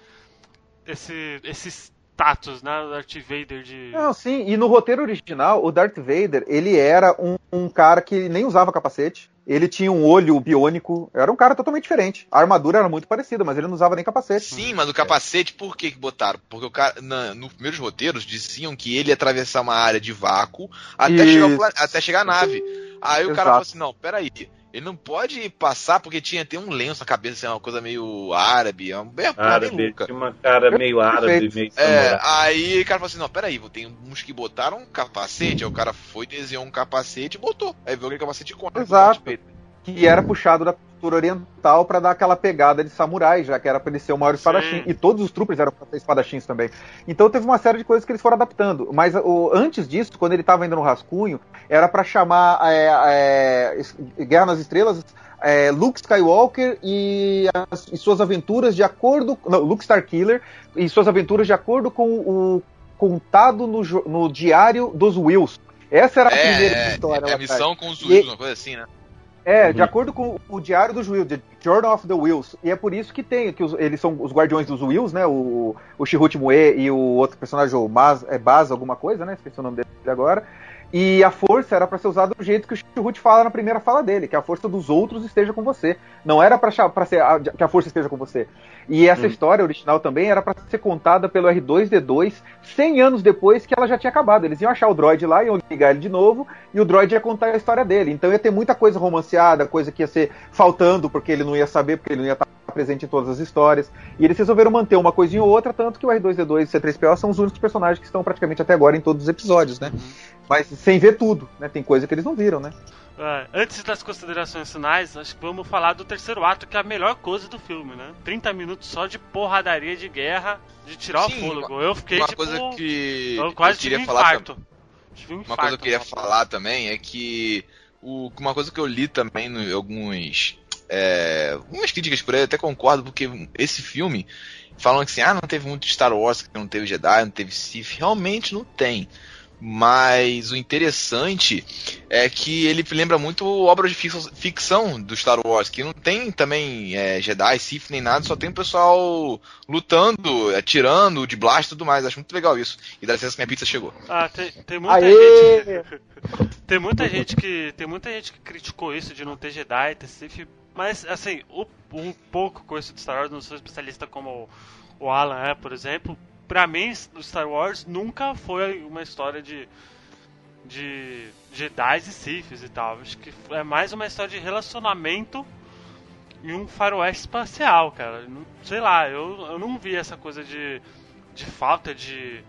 esse, esse status, né? O Darth Vader de. Não, sim, e no roteiro original, o Darth Vader, ele era um, um cara que nem usava capacete. Ele tinha um olho biônico, era um cara totalmente diferente. A armadura era muito parecida, mas ele não usava nem capacete. Sim, mas o capacete, por que que botaram? Porque o cara, na, nos primeiros roteiros, diziam que ele ia atravessar uma área de vácuo até, Isso. chegar, até chegar a nave. Aí o cara Exato. falou assim: não, peraí. Ele não pode passar porque tinha tem um lenço na cabeça, assim, uma coisa meio árabe, é uma é bem Árabe, louca. tinha uma cara meio árabe, meio É, aí o cara falou assim: não, peraí, tem uns que botaram um capacete, aí o cara foi, desenhou um capacete e botou. Aí viu aquele capacete com Exato. Que era puxado da cultura oriental pra dar aquela pegada de samurai, já que era pra ele ser o maior espadachim. E todos os troopers eram pra ser espadachins também. Então teve uma série de coisas que eles foram adaptando. Mas o, antes disso, quando ele tava ainda no rascunho, era pra chamar é, é, Guerra nas Estrelas. é, Luke Skywalker e, as- e suas aventuras de acordo. Não, Luke Starkiller e suas aventuras de acordo com o contado no, no diário dos Wills. Essa era a primeira É, história. é, a missão atrás. com os E- Wills, uma coisa assim, né? É, de acordo com o diário dos Wills, The Journal of the Wills. E é por isso que tem, que os- eles são os guardiões dos Wills, né? O, o Chihut Mue e o outro personagem, o Baz, é Baz alguma coisa, né? Esqueci o nome dele agora. E a força era pra ser usada do jeito que o Chihut fala na primeira fala dele, que a força dos outros esteja com você. Não era pra ser a- que a força esteja com você. E essa Hum. história original também era pra ser contada pelo R2D2 100 anos depois que ela já tinha acabado. Eles iam achar o droid lá, iam ligar ele de novo, e o droid ia contar a história dele. Então ia ter muita coisa romanceada, coisa que ia ser faltando, porque ele não ia saber, porque ele não ia estar presente em todas as histórias. E eles resolveram manter uma coisinha ou outra, tanto que o R2D2 e o C3PO são os únicos personagens que estão praticamente até agora em todos os episódios, né? Mas sem ver tudo, né? Tem coisa que eles não viram, né? É, antes das considerações finais, acho que vamos falar do terceiro ato, que é a melhor coisa do filme, né? 30 minutos só de porradaria de guerra, de tirar Sim, o fôlego. uma- Eu fiquei uma tipo. coisa que eu quase eu queria tive um falar infarto. também. Tive um Uma infarto. coisa que eu queria falar também é que o, uma coisa que eu li também em alguns é, algumas críticas por aí, eu até concordo, porque esse filme falam que assim, ah, não teve muito Star Wars, que não teve Jedi, não teve Sith, realmente não tem. Mas o interessante é que ele lembra muito obras de fic- ficção do Star Wars, que não tem também é, Jedi, Sith nem nada, só tem o pessoal lutando, atirando, de blast e tudo mais. Acho muito legal isso. E dá licença que minha pizza chegou. Ah, tem, tem muita Aê! gente. tem muita gente que. Tem muita gente que criticou isso de não ter Jedi, ter Sith. Mas assim, um pouco isso de Star Wars, não sou especialista como o Alan é, por exemplo. Pra mim, o Star Wars nunca foi uma história de. de Jedi e Siths e tal. Acho que é mais uma história de relacionamento e um faroeste espacial, cara. Sei lá, eu, eu não vi essa coisa de, de falta de,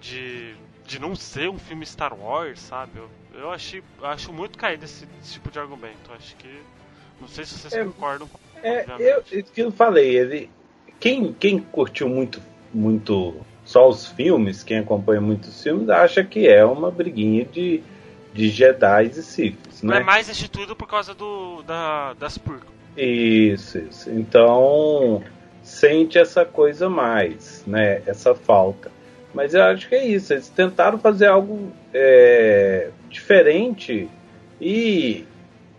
de. de não ser um filme Star Wars, sabe? Eu, eu achei, acho muito caído esse, esse tipo de argumento. Acho que. Não sei se vocês É, concordam com É, eu, isso que eu falei, ele, quem, quem curtiu muito, muito só os filmes, quem acompanha muitos filmes, acha que é uma briguinha de, de Jedi e Siths, Não né? é mais instituído por causa do, da, das purgas. Isso, isso. Então, sente essa coisa mais, né? Essa falta. Mas eu acho que é isso. Eles tentaram fazer algo é, diferente e,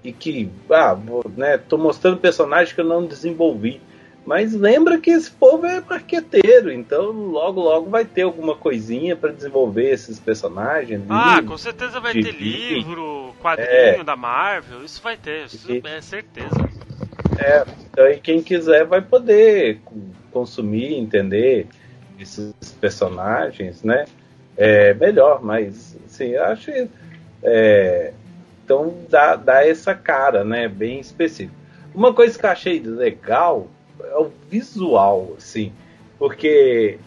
e que, ah, vou, né? Tô mostrando personagem que eu não desenvolvi. Mas lembra que esse povo é marqueteiro, então logo logo vai ter alguma coisinha para desenvolver esses personagens. Ah, ali, com certeza vai ter livro, quadrinho É. da Marvel, isso vai ter, isso E- é certeza. É, então aí quem quiser vai poder co- consumir, entender esses personagens, né? É melhor, mas assim, eu acho é, Então dá, dá essa cara, né? Bem específica. Uma coisa que eu achei legal é o visual, assim, porque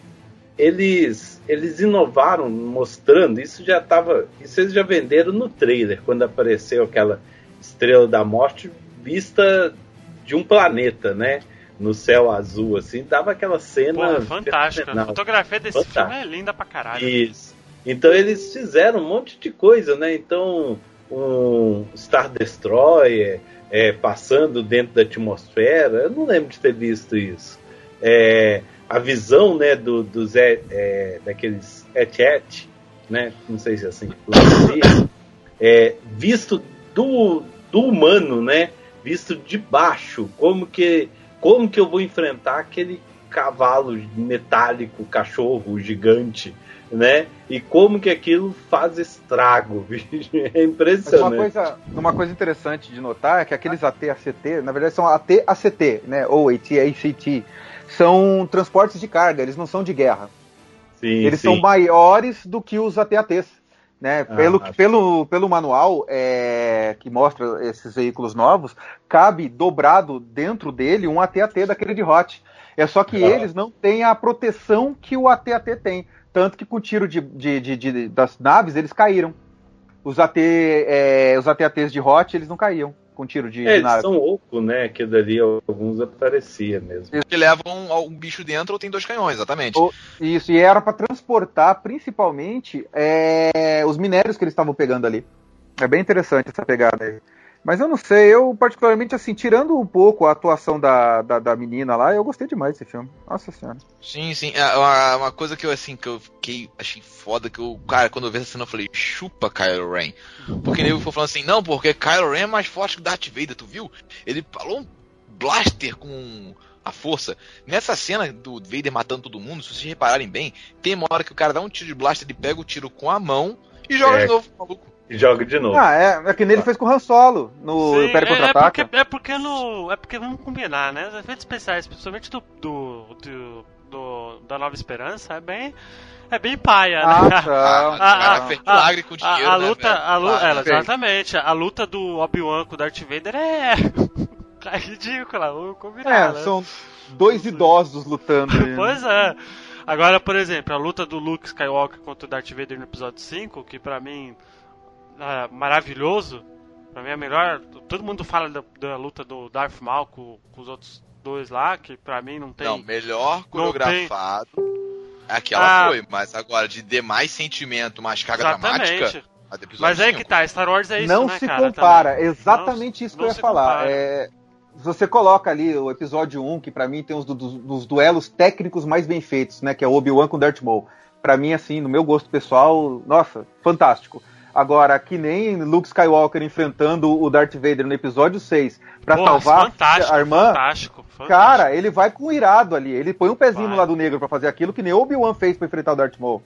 eles eles inovaram mostrando, isso já estava, isso eles já venderam no trailer quando apareceu aquela estrela da morte vista de um planeta, né? No céu azul, assim, dava aquela cena. Pô, fantástica. A fotografia desse Fantástica. filme é linda pra caralho. Isso. Então eles fizeram um monte de coisa, né? Então, um Star Destroyer é, passando dentro da atmosfera, eu não lembro de ter visto isso. É, a visão, né, do, dos é, daqueles et né? Não sei se é assim que é, visto do, do humano, né? Visto de baixo, como que como que eu vou enfrentar aquele cavalo metálico, cachorro gigante, né? E como que aquilo faz estrago, é impressionante. Uma coisa, uma coisa interessante de notar é que aqueles AT-ACT, na verdade são AT-ACT, né? Ou AT-ACT, são transportes de carga, eles não são de guerra. Sim, eles sim. são maiores do que os AT-ATs. Né? Ah, pelo, pelo, pelo manual é, que mostra esses veículos novos, cabe dobrado dentro dele um AT-AT daquele de Hot. É só que ah. eles não têm a proteção que o AT-AT tem. Tanto que com o tiro de, de, de, de das naves eles caíram. Os, AT, é, os AT-ATs de Hot eles não caíam com tiro de, é, de nave. Eles são oco, né? Que dali alguns aparecia mesmo. Que levam um, um, bicho dentro ou tem dois canhões, exatamente. Isso, e era para transportar principalmente é, os minérios que eles estavam pegando ali. É bem interessante essa pegada aí. Mas eu não sei, eu particularmente, assim, tirando um pouco a atuação da, da, da menina lá, eu gostei demais desse filme. Nossa senhora. Sim, sim. É uma, uma, coisa que eu, assim, que eu fiquei, achei foda, que eu, cara, quando eu vi essa cena, eu falei, chupa Kylo Ren. Porque ele foi falando assim, não, porque Kylo Ren é mais forte que Darth Vader, tu viu? Ele falou um blaster com a força. Nessa cena do Vader matando todo mundo, se vocês repararem bem, tem uma hora que o cara dá um tiro de blaster, ele pega o tiro com a mão e joga é. de novo, maluco. E joga de novo. Ah, é, é que nele fez com o Han Solo no Sim, Império é, Contra-Ataca. É porque, é porque no. É porque vamos combinar, né? Os efeitos especiais, principalmente do, do, do, do da Nova Esperança, é bem. É bem paia, ah, né? Tá, a, a, a, milagre com dinheiro, a, a né, luta, a luta, Ah, é, exatamente. A luta do Obi-Wan com o Darth Vader é. é ridícula, vamos combinar. É, né? são dois idosos lutando. ali, né? Pois é. Agora, por exemplo, a luta do Luke Skywalker contra o Darth Vader no episódio 5, que pra mim é maravilhoso, pra mim é melhor. Todo mundo fala da, da luta do Darth Maul com, com os outros dois lá, que pra mim não tem. Não, melhor coreografado. Aquela Ah. foi, mas agora de demais sentimento, mais carga Exatamente. dramática. Mas aí 5. que tá, Star Wars é isso, não né, se cara? compara, também. exatamente Não- isso que eu ia falar. É, você coloca ali o episódio 1, que pra mim tem os do- dos, dos duelos técnicos mais bem feitos, né? Que é o Obi-Wan com o Darth Maul. Pra mim, assim, no meu gosto pessoal, nossa, fantástico. Agora, que nem Luke Skywalker enfrentando o Darth Vader no episódio 6 pra Porra, salvar fantástico, a irmã. Fantástico, fantástico. Cara, ele vai com irado ali. Ele põe um pezinho Vai. no lado negro pra fazer aquilo que nem Obi-Wan fez pra enfrentar o Darth Maul.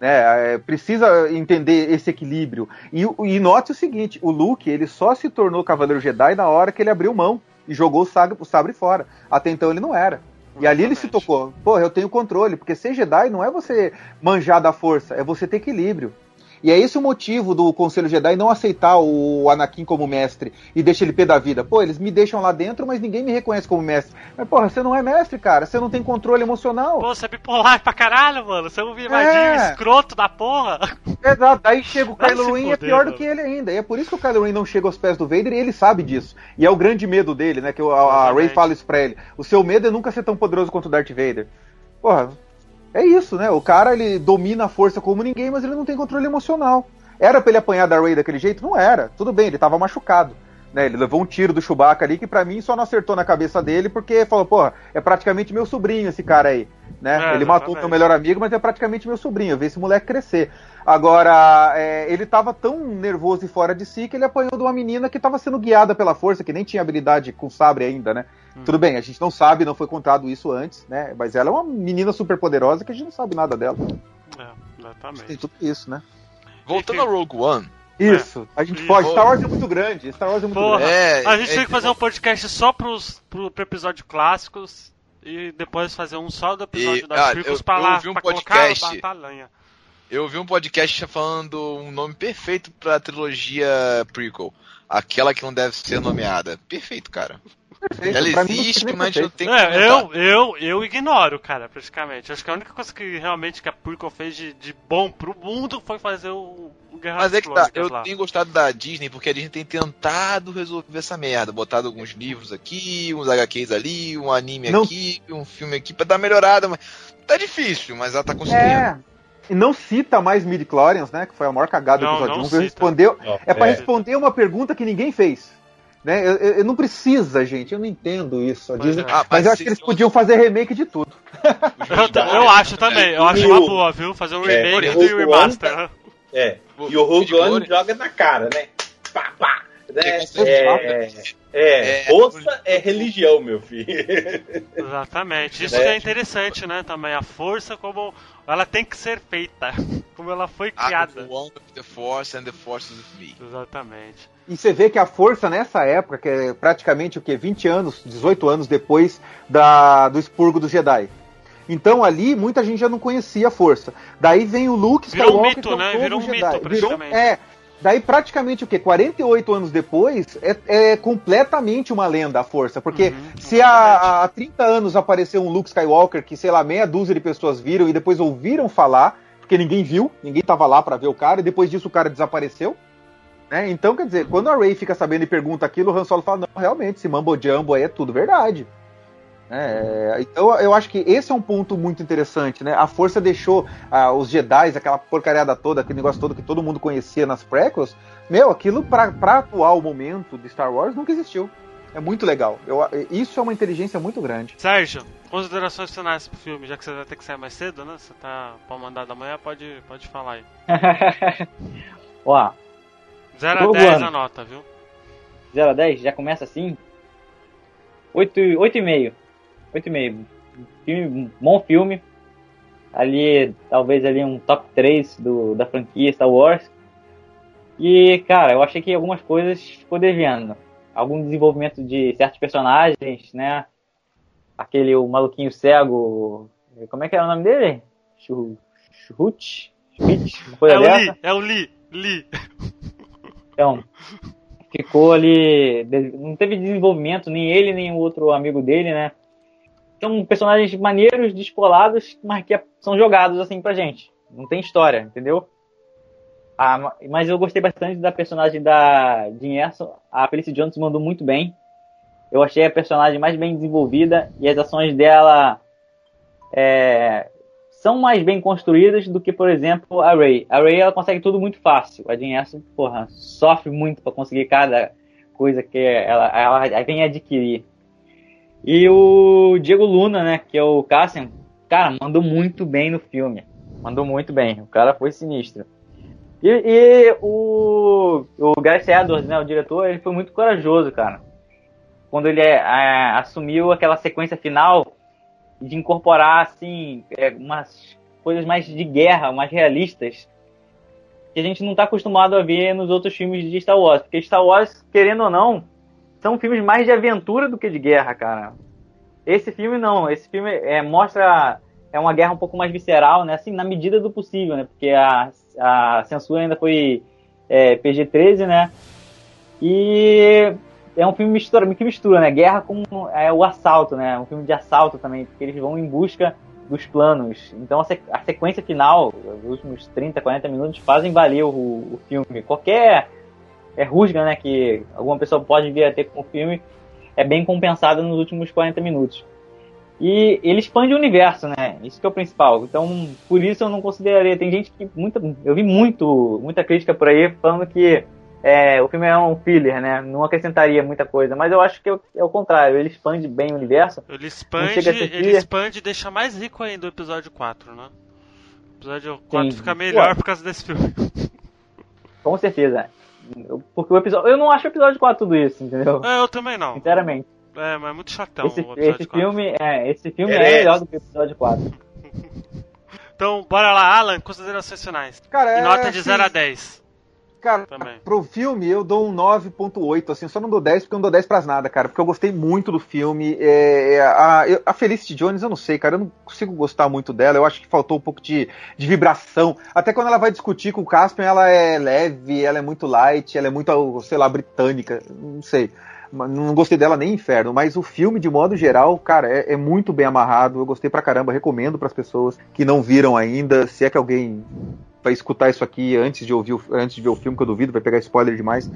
Né, é, precisa entender esse equilíbrio. E, e note o seguinte: o Luke ele só se tornou Cavaleiro Jedi na hora que ele abriu mão e jogou o sabre, o sabre fora. Até então ele não era. E ali ele se tocou. Pô, eu tenho controle, porque ser Jedi não é você manjar da força, é você ter equilíbrio. E é esse o motivo do Conselho Jedi não aceitar o Anakin como mestre e deixa ele pé da vida. Pô, eles me deixam lá dentro, mas ninguém me reconhece como mestre. Mas, porra, você não é mestre, cara. Você não tem controle emocional. Pô, você é bipolar pra caralho, mano. Você é um viadinho É. escroto da porra. Exato. Aí chega o Kylo Ren e é pior do mano. que ele ainda. E é por isso que o Kylo Ren não chega aos pés do Vader e ele sabe disso. E é o grande medo dele, né? Que a, a Rey Exatamente. fala isso pra ele. O seu medo é nunca ser tão poderoso quanto o Darth Vader. Porra, é isso, né? O cara, ele domina a força como ninguém, mas ele não tem controle emocional. Era pra ele apanhar da Rey daquele jeito? Não era. Tudo bem, ele tava machucado. Né, ele levou um tiro do Chewbacca ali que pra mim só não acertou na cabeça dele porque falou, porra, é praticamente meu sobrinho esse cara aí, né? É, ele matou o meu melhor amigo, mas é praticamente meu sobrinho, eu vi esse moleque crescer. Agora, é, ele tava tão nervoso e fora de si que ele apanhou de uma menina que tava sendo guiada pela força, que nem tinha habilidade com sabre ainda, né? Hum. Tudo bem, a gente não sabe, não foi contado isso antes, né? Mas ela é uma menina super poderosa que a gente não sabe nada dela. É, exatamente. Tem tudo isso, né? Voltando a Rogue One. Isso, a gente E pode. vou- Star Wars é muito grande, Star Wars é muito Porra, grande. É, a gente é, tem que fazer um podcast só pros, pro, pro episódio clássicos e depois fazer um só do episódio E, das ah, prequels eu- pra eu lá, ouvi um pra podcast- colocar batalha. Eu vi um podcast falando um nome perfeito pra trilogia prequel. Aquela que não deve ser nomeada. Perfeito, cara. Perfeito. Ela Pra existe, mas não tem que É, eu, eu, eu ignoro, cara, praticamente. Acho que a única coisa que realmente que a Prequel fez de, de bom pro mundo foi fazer o, o Guerra Mas é que tá, eu lá. tenho gostado da Disney porque a Disney tem tentado resolver essa merda. Botado alguns livros aqui, uns HQs ali, um anime Não- aqui, um filme aqui pra dar uma melhorada. Mas tá difícil, mas ela tá conseguindo. É. E não cita mais midi-chlorians, né? Que foi a maior cagada do episódio não 1. cita. Respondeu, é pra É. responder uma pergunta que ninguém fez. Né? Eu, eu- eu não precisa, gente. Eu não entendo isso. Pois Disney- é. Ah, mas eu acho que eles podiam fazer remake de tudo. Eu, eu acho também, eu acho uma boa, viu? Fazer um É, remake o e um remaster. Né? É. O- E o Glória. joga na cara, né? Pá, pá. Né? Que É, é, É. força é religião, meu filho. Exatamente. Isso É. que é interessante, né? Também a força como ela tem que ser feita, como ela foi I criada. want the Force and the Force is with me. Exatamente. E você vê que a força nessa época, que é praticamente o que? 20 anos, 18 anos depois da, do expurgo do Jedi. Então ali muita gente já não conhecia a força. Daí vem o Luke Virou um Skywalker, mito, é né? Virou um Jedi. mito, Virou, praticamente. é. Daí praticamente o que? 48 anos depois é, é completamente uma lenda a força. Porque Uhum, se há, há 30 anos apareceu um Luke Skywalker que, sei lá, meia dúzia de pessoas viram e depois ouviram falar, porque ninguém viu, ninguém tava lá pra ver o cara, e depois disso o cara desapareceu. Né? Então, quer dizer, quando a Ray fica sabendo e pergunta aquilo, o Han Solo fala, não, realmente, esse mambo jumbo aí é tudo verdade. É, então eu acho que esse é um ponto muito interessante, né? A força deixou ah, os Jedi, aquela porcariada toda, aquele negócio todo que todo mundo conhecia nas prequels, meu, aquilo pra, pra atual momento de Star Wars nunca existiu. É muito legal. Eu, isso é uma inteligência muito grande. Sérgio, considerações finais pro filme, já que você vai ter que sair mais cedo, né? Você tá pra mandar da manhã, pode, pode falar aí. Ó, 0 a Rogue 10 One. a nota, viu? 0 a 10, já começa assim? 8, 8,5. 8,5. Filme, bom filme. Ali, talvez ali um top 3 do, da franquia Star Wars. E, cara, eu achei que algumas coisas ficou devendo. Algum desenvolvimento de certos personagens, né? Aquele, o maluquinho cego. Como é que era o nome dele? Coisa É o. Lee, é o Lee, Lee. Então, ficou ali. Não teve desenvolvimento, nem ele, nem o outro amigo dele, né? São personagens maneiros, descolados, mas que são jogados assim pra gente. Não tem história, entendeu? Ah, ma- mas eu gostei bastante da personagem da Jean. A Felicity Jones mandou muito bem. Eu achei a personagem mais bem desenvolvida e as ações dela é, são mais bem construídas do que, por exemplo, a Ray. A Ray ela consegue tudo muito fácil. A Jean porra, sofre muito para conseguir cada coisa que ela, ela vem adquirir. E o Diego Luna, né, que é o Cassian, cara, mandou muito bem no filme. Mandou muito bem. O cara foi sinistro. E, e o, o Gareth Edwards, né, o diretor, ele foi muito corajoso, cara. Quando ele é, é, assumiu aquela sequência final de incorporar, assim, é, umas coisas mais de guerra, mais realistas, que a gente não está acostumado a ver nos outros filmes de Star Wars. Porque Star Wars, querendo ou não, são filmes mais de aventura do que de guerra, cara. Esse filme não, esse filme é, mostra é uma guerra um pouco mais visceral, né? Assim, na medida do possível, né? Porque a, a censura ainda foi é, PG-13, né? E é um filme mistura, que mistura, né? Guerra com é, o assalto, né? Um filme de assalto também, porque eles vão em busca dos planos. Então a, sequ a sequência final, os últimos 30, 40 minutos, fazem valer o, o filme. Qualquer é, rusga, né, que alguma pessoa pode vir a ter com o filme, é bem compensada nos últimos 40 minutos. E ele expande o universo, né? Isso que é o principal. Então, por isso eu não consideraria. Tem gente que. Muita, eu vi muito, muita crítica por aí falando que é, o filme é um filler, né? Não acrescentaria muita coisa. Mas eu acho que é o, é contrário. Ele expande bem o universo. Ele expande, ele expande e deixa mais rico ainda o episódio 4, né? O episódio 4 Sim. fica melhor Ué. por causa desse filme. Com certeza. Porque o episódio. Eu não acho o episódio 4 tudo isso, entendeu? É, eu também não. Sinceramente. É, mas é muito chatão esse, o episódio esse 4. filme, é, esse filme é, é melhor do que o episódio 4. então, bora lá, Alan, considerações finais. Cara, e nota é, de 0 a 10. Cara, também. pro filme eu dou um 9.8, assim, só não dou 10 porque eu não dou 10 pras nada, cara, porque eu gostei muito do filme. É, é, a, a Felicity Jones, eu não sei, cara, eu não consigo gostar muito dela, eu acho que faltou um pouco de, de vibração. Até quando ela vai discutir com o Caspian, ela é leve, ela é muito light, ela é muito, sei lá, britânica, não sei. Não gostei dela nem inferno, mas o filme, de modo geral, cara, é, é muito bem amarrado. Eu gostei pra caramba, recomendo pras pessoas que não viram ainda. Se é que alguém vai escutar isso aqui antes de ouvir o- antes de ver o filme, que eu duvido, vai pegar spoiler demais.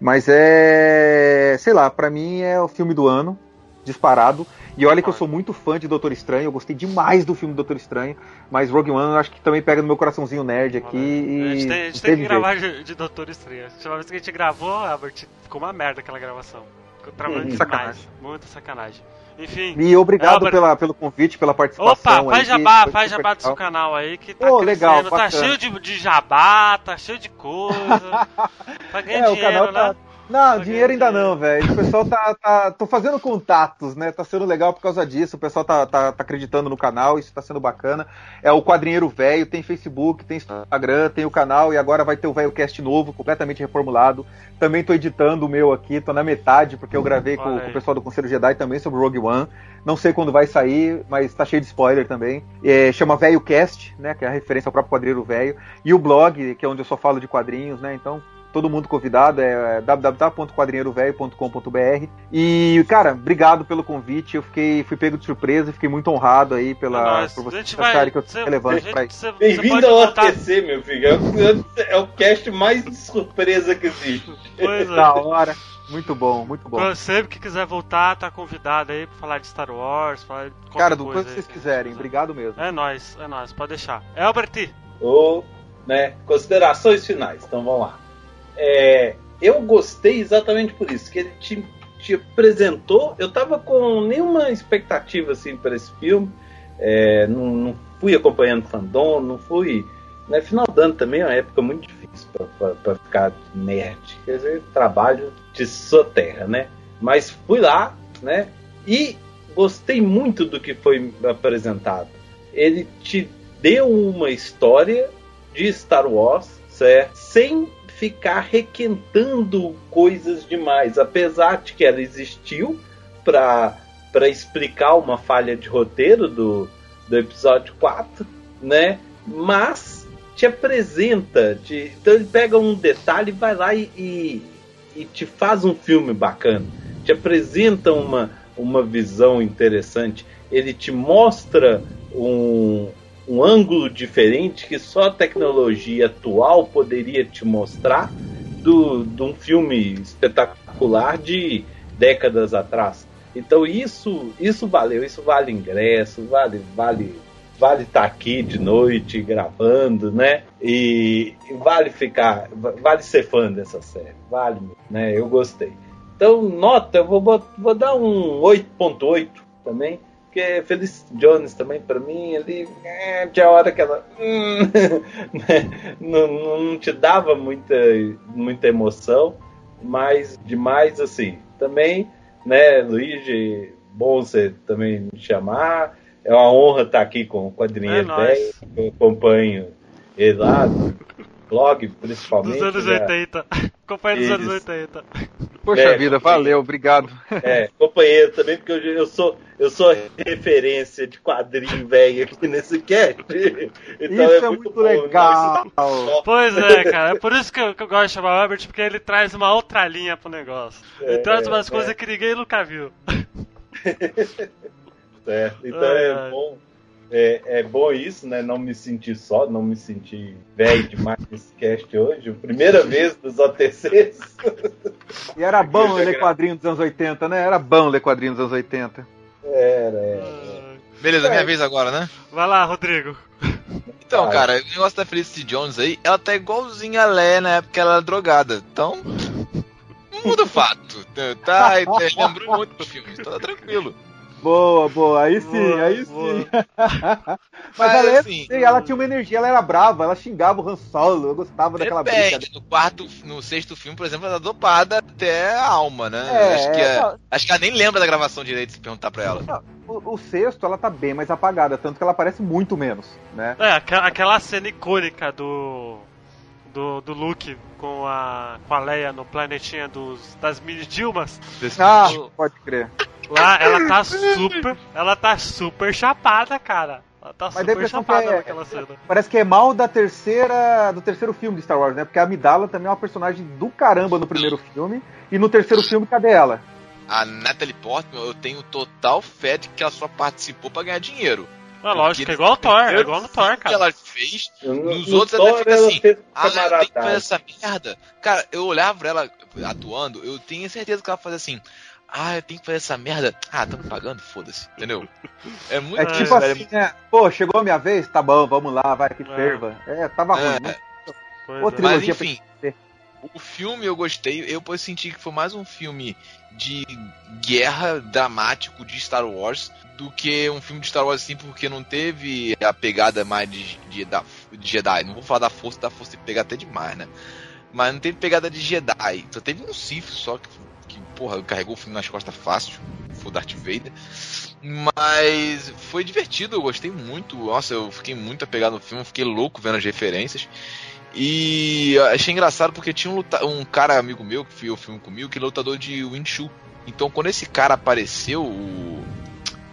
Mas é. Sei lá, pra mim é o filme do ano, disparado. E olha que eu sou muito fã de Doutor Estranho, eu gostei demais do filme Doutor Estranho, mas Rogue One eu acho que também pega no meu coraçãozinho nerd aqui. E A gente tem, a gente tem que gravar de, de Doutor Estranho. A última vez que a gente gravou, Albert, ficou uma merda aquela gravação. Ficou trabalhando Hum, demais. sacanagem. Muita sacanagem. Enfim. E obrigado Albert, pela, pelo convite, pela participação. Opa, faz aí, jabá, faz jabá do seu legal. canal aí que tá crescendo, legal, tá cheio de, de jabá, tá cheio de coisa. tá ganhando É, o dinheiro, canal tá. Não, dinheiro ainda não, velho. O pessoal tá, tá. Tô fazendo contatos, né? Tá sendo legal por causa disso. O pessoal tá, tá, tá acreditando no canal, isso tá sendo bacana. É o Quadrinheiro Velho, tem Facebook, tem Instagram, tem o canal e agora vai ter o Velho Cast novo, completamente reformulado. Também tô editando o meu aqui, tô na metade, porque eu gravei com, com o pessoal do Conselho Jedi também sobre Rogue One. Não sei quando vai sair, mas tá cheio de spoiler também. É, chama Velho Cast, né? Que é a referência ao próprio quadrinheiro velho. E o blog, que é onde eu só falo de quadrinhos, né? Então, todo mundo convidado, é www.quadrinheirovelho.com.br. E, cara, obrigado pelo convite. Eu fiquei, fui pego de surpresa e fiquei muito honrado aí pela, É por vocês acharem que eu sou relevante pra isso. Bem-vindo ao voltar- ATC, meu filho. É o, é o cast mais de surpresa que existe. Pois é. Da hora. Muito bom, muito bom. Quando- Sempre que quiser voltar, tá convidado aí pra falar de Star Wars, falar de Cara, do coisa quanto aí vocês quiserem. Obrigado mesmo. É nóis, é nóis, pode deixar. Albert, Ou, né, considerações finais. Então vamos lá. É, eu gostei exatamente por isso, que ele te, te apresentou. Eu tava com nenhuma expectativa assim para esse filme. É, não, não fui acompanhando fandom, não fui. Né, final do ano também é uma época muito difícil para ficar nerd. Quer dizer, trabalho de sua terra, né? Mas fui lá, né? E gostei muito do que foi apresentado. Ele te deu uma história de Star Wars, certo? Sem ficar requentando coisas demais, apesar de que ela existiu para para explicar uma falha de roteiro do, do episódio 4, né? Mas te apresenta, te, então ele pega um detalhe e vai lá e, e, e te faz um filme bacana, te apresenta uma, uma visão interessante, ele te mostra um, um ângulo diferente que só a tecnologia atual poderia te mostrar do, de um filme espetacular de décadas atrás. Então isso isso valeu, isso vale ingresso, vale vale vale estar aqui de noite gravando, né? E, e vale ficar, vale ser fã dessa série, vale, né? Eu gostei. Então nota, eu vou, vou dar um 8.8 também. Porque Feliz Jones também, pra mim, ele é, tinha hora que ela hum, né, não, não te dava muita, muita emoção, mas demais assim. Também, né, Luigi, bom você também me chamar. É uma honra estar aqui com o Quadrinheiro É. Eu acompanho ele lá blog, principalmente. dos anos né? 80. Companheiro dos anos Isso. 80. Poxa É, vida, valeu, obrigado. É, companheiro também, porque eu, eu sou eu sou referência de quadrinho velho aqui nesse cast. Então Isso é muito bom, legal. Não, Pois é, cara. É por isso que eu, que eu gosto de chamar o Albert, porque ele traz uma outra linha pro negócio. Ele É, traz umas é. coisas que ninguém nunca viu. certo. Então é bom. É, é bom isso, né? Não me sentir só, não me sentir velho demais nesse cast hoje. Primeira vez dos OTCs. E era bom já ler gra- quadrinhos dos anos 80, né? Era bom ler quadrinhos dos anos 80. Era, era. Beleza, minha vez agora, né? Vai lá, Rodrigo. Então, Vai. cara, o negócio da Felicity Jones aí, ela tá igualzinha a Lé na época que ela era drogada. Então, não muda o fato. Tá, tá lembrou muito do filme, tá tranquilo. Boa, boa. Aí sim, Boa, aí boa. sim. Mas, Mas, ela, é assim, assim, ela tinha uma energia, ela era brava, ela xingava o Han Solo, eu gostava daquela briga. Depende, no quarto, no sexto filme, por exemplo, ela tá dopada até a alma, né? É, acho, que é- não. acho que ela nem lembra da gravação direito se perguntar pra ela. O, o sexto, ela tá bem mais apagada, tanto que ela aparece muito menos, né? É, aquela cena icônica do. do, do Luke com a, com a Leia no planetinha dos, das mini Dilmas. Ah, pode crer. Lá ela tá super. Ela tá super chapada, cara. Ela tá Mas super chapada é- naquela cena. Parece que é mal da terceira, do terceiro filme de Star Wars, né? Porque a Amidala também é uma personagem do caramba no primeiro filme. E no terceiro filme, cadê ela? A Natalie Portman, eu tenho total fé de que ela só participou pra ganhar dinheiro. É lógico, é igual o Thor, é igual no Thor, que cara. ela fez, nos no outros ela fica ela assim, ah, eu tenho que fazer essa merda. Cara, eu olhava pra ela atuando, eu tinha certeza que ela fazia assim, ah, eu tenho que fazer essa merda. Ah, tamo pagando, foda-se, entendeu? É muito É tipo velho, assim, né? Pô, chegou a minha vez? Tá bom, vamos lá, vai que ferva. É, tava É, ruim. né? Ô, é. Mas enfim, o filme eu gostei, eu posso sentir que foi mais um filme de guerra dramático de Star Wars do que um filme de Star Wars assim, porque não teve a pegada mais de, de, da- de Jedi. Não vou falar da força, da força que pegar até demais, né? Mas não teve pegada de Jedi. Só teve um Sith só que, que porra, carregou o filme nas costas fácil. Foi o Darth Vader. Mas foi divertido, eu gostei muito. Nossa, eu fiquei muito apegado no filme, fiquei louco vendo as referências. E achei engraçado porque tinha um, luta- um cara amigo meu que viu o filme comigo que é lutador de Winchu. Então quando esse cara apareceu, o,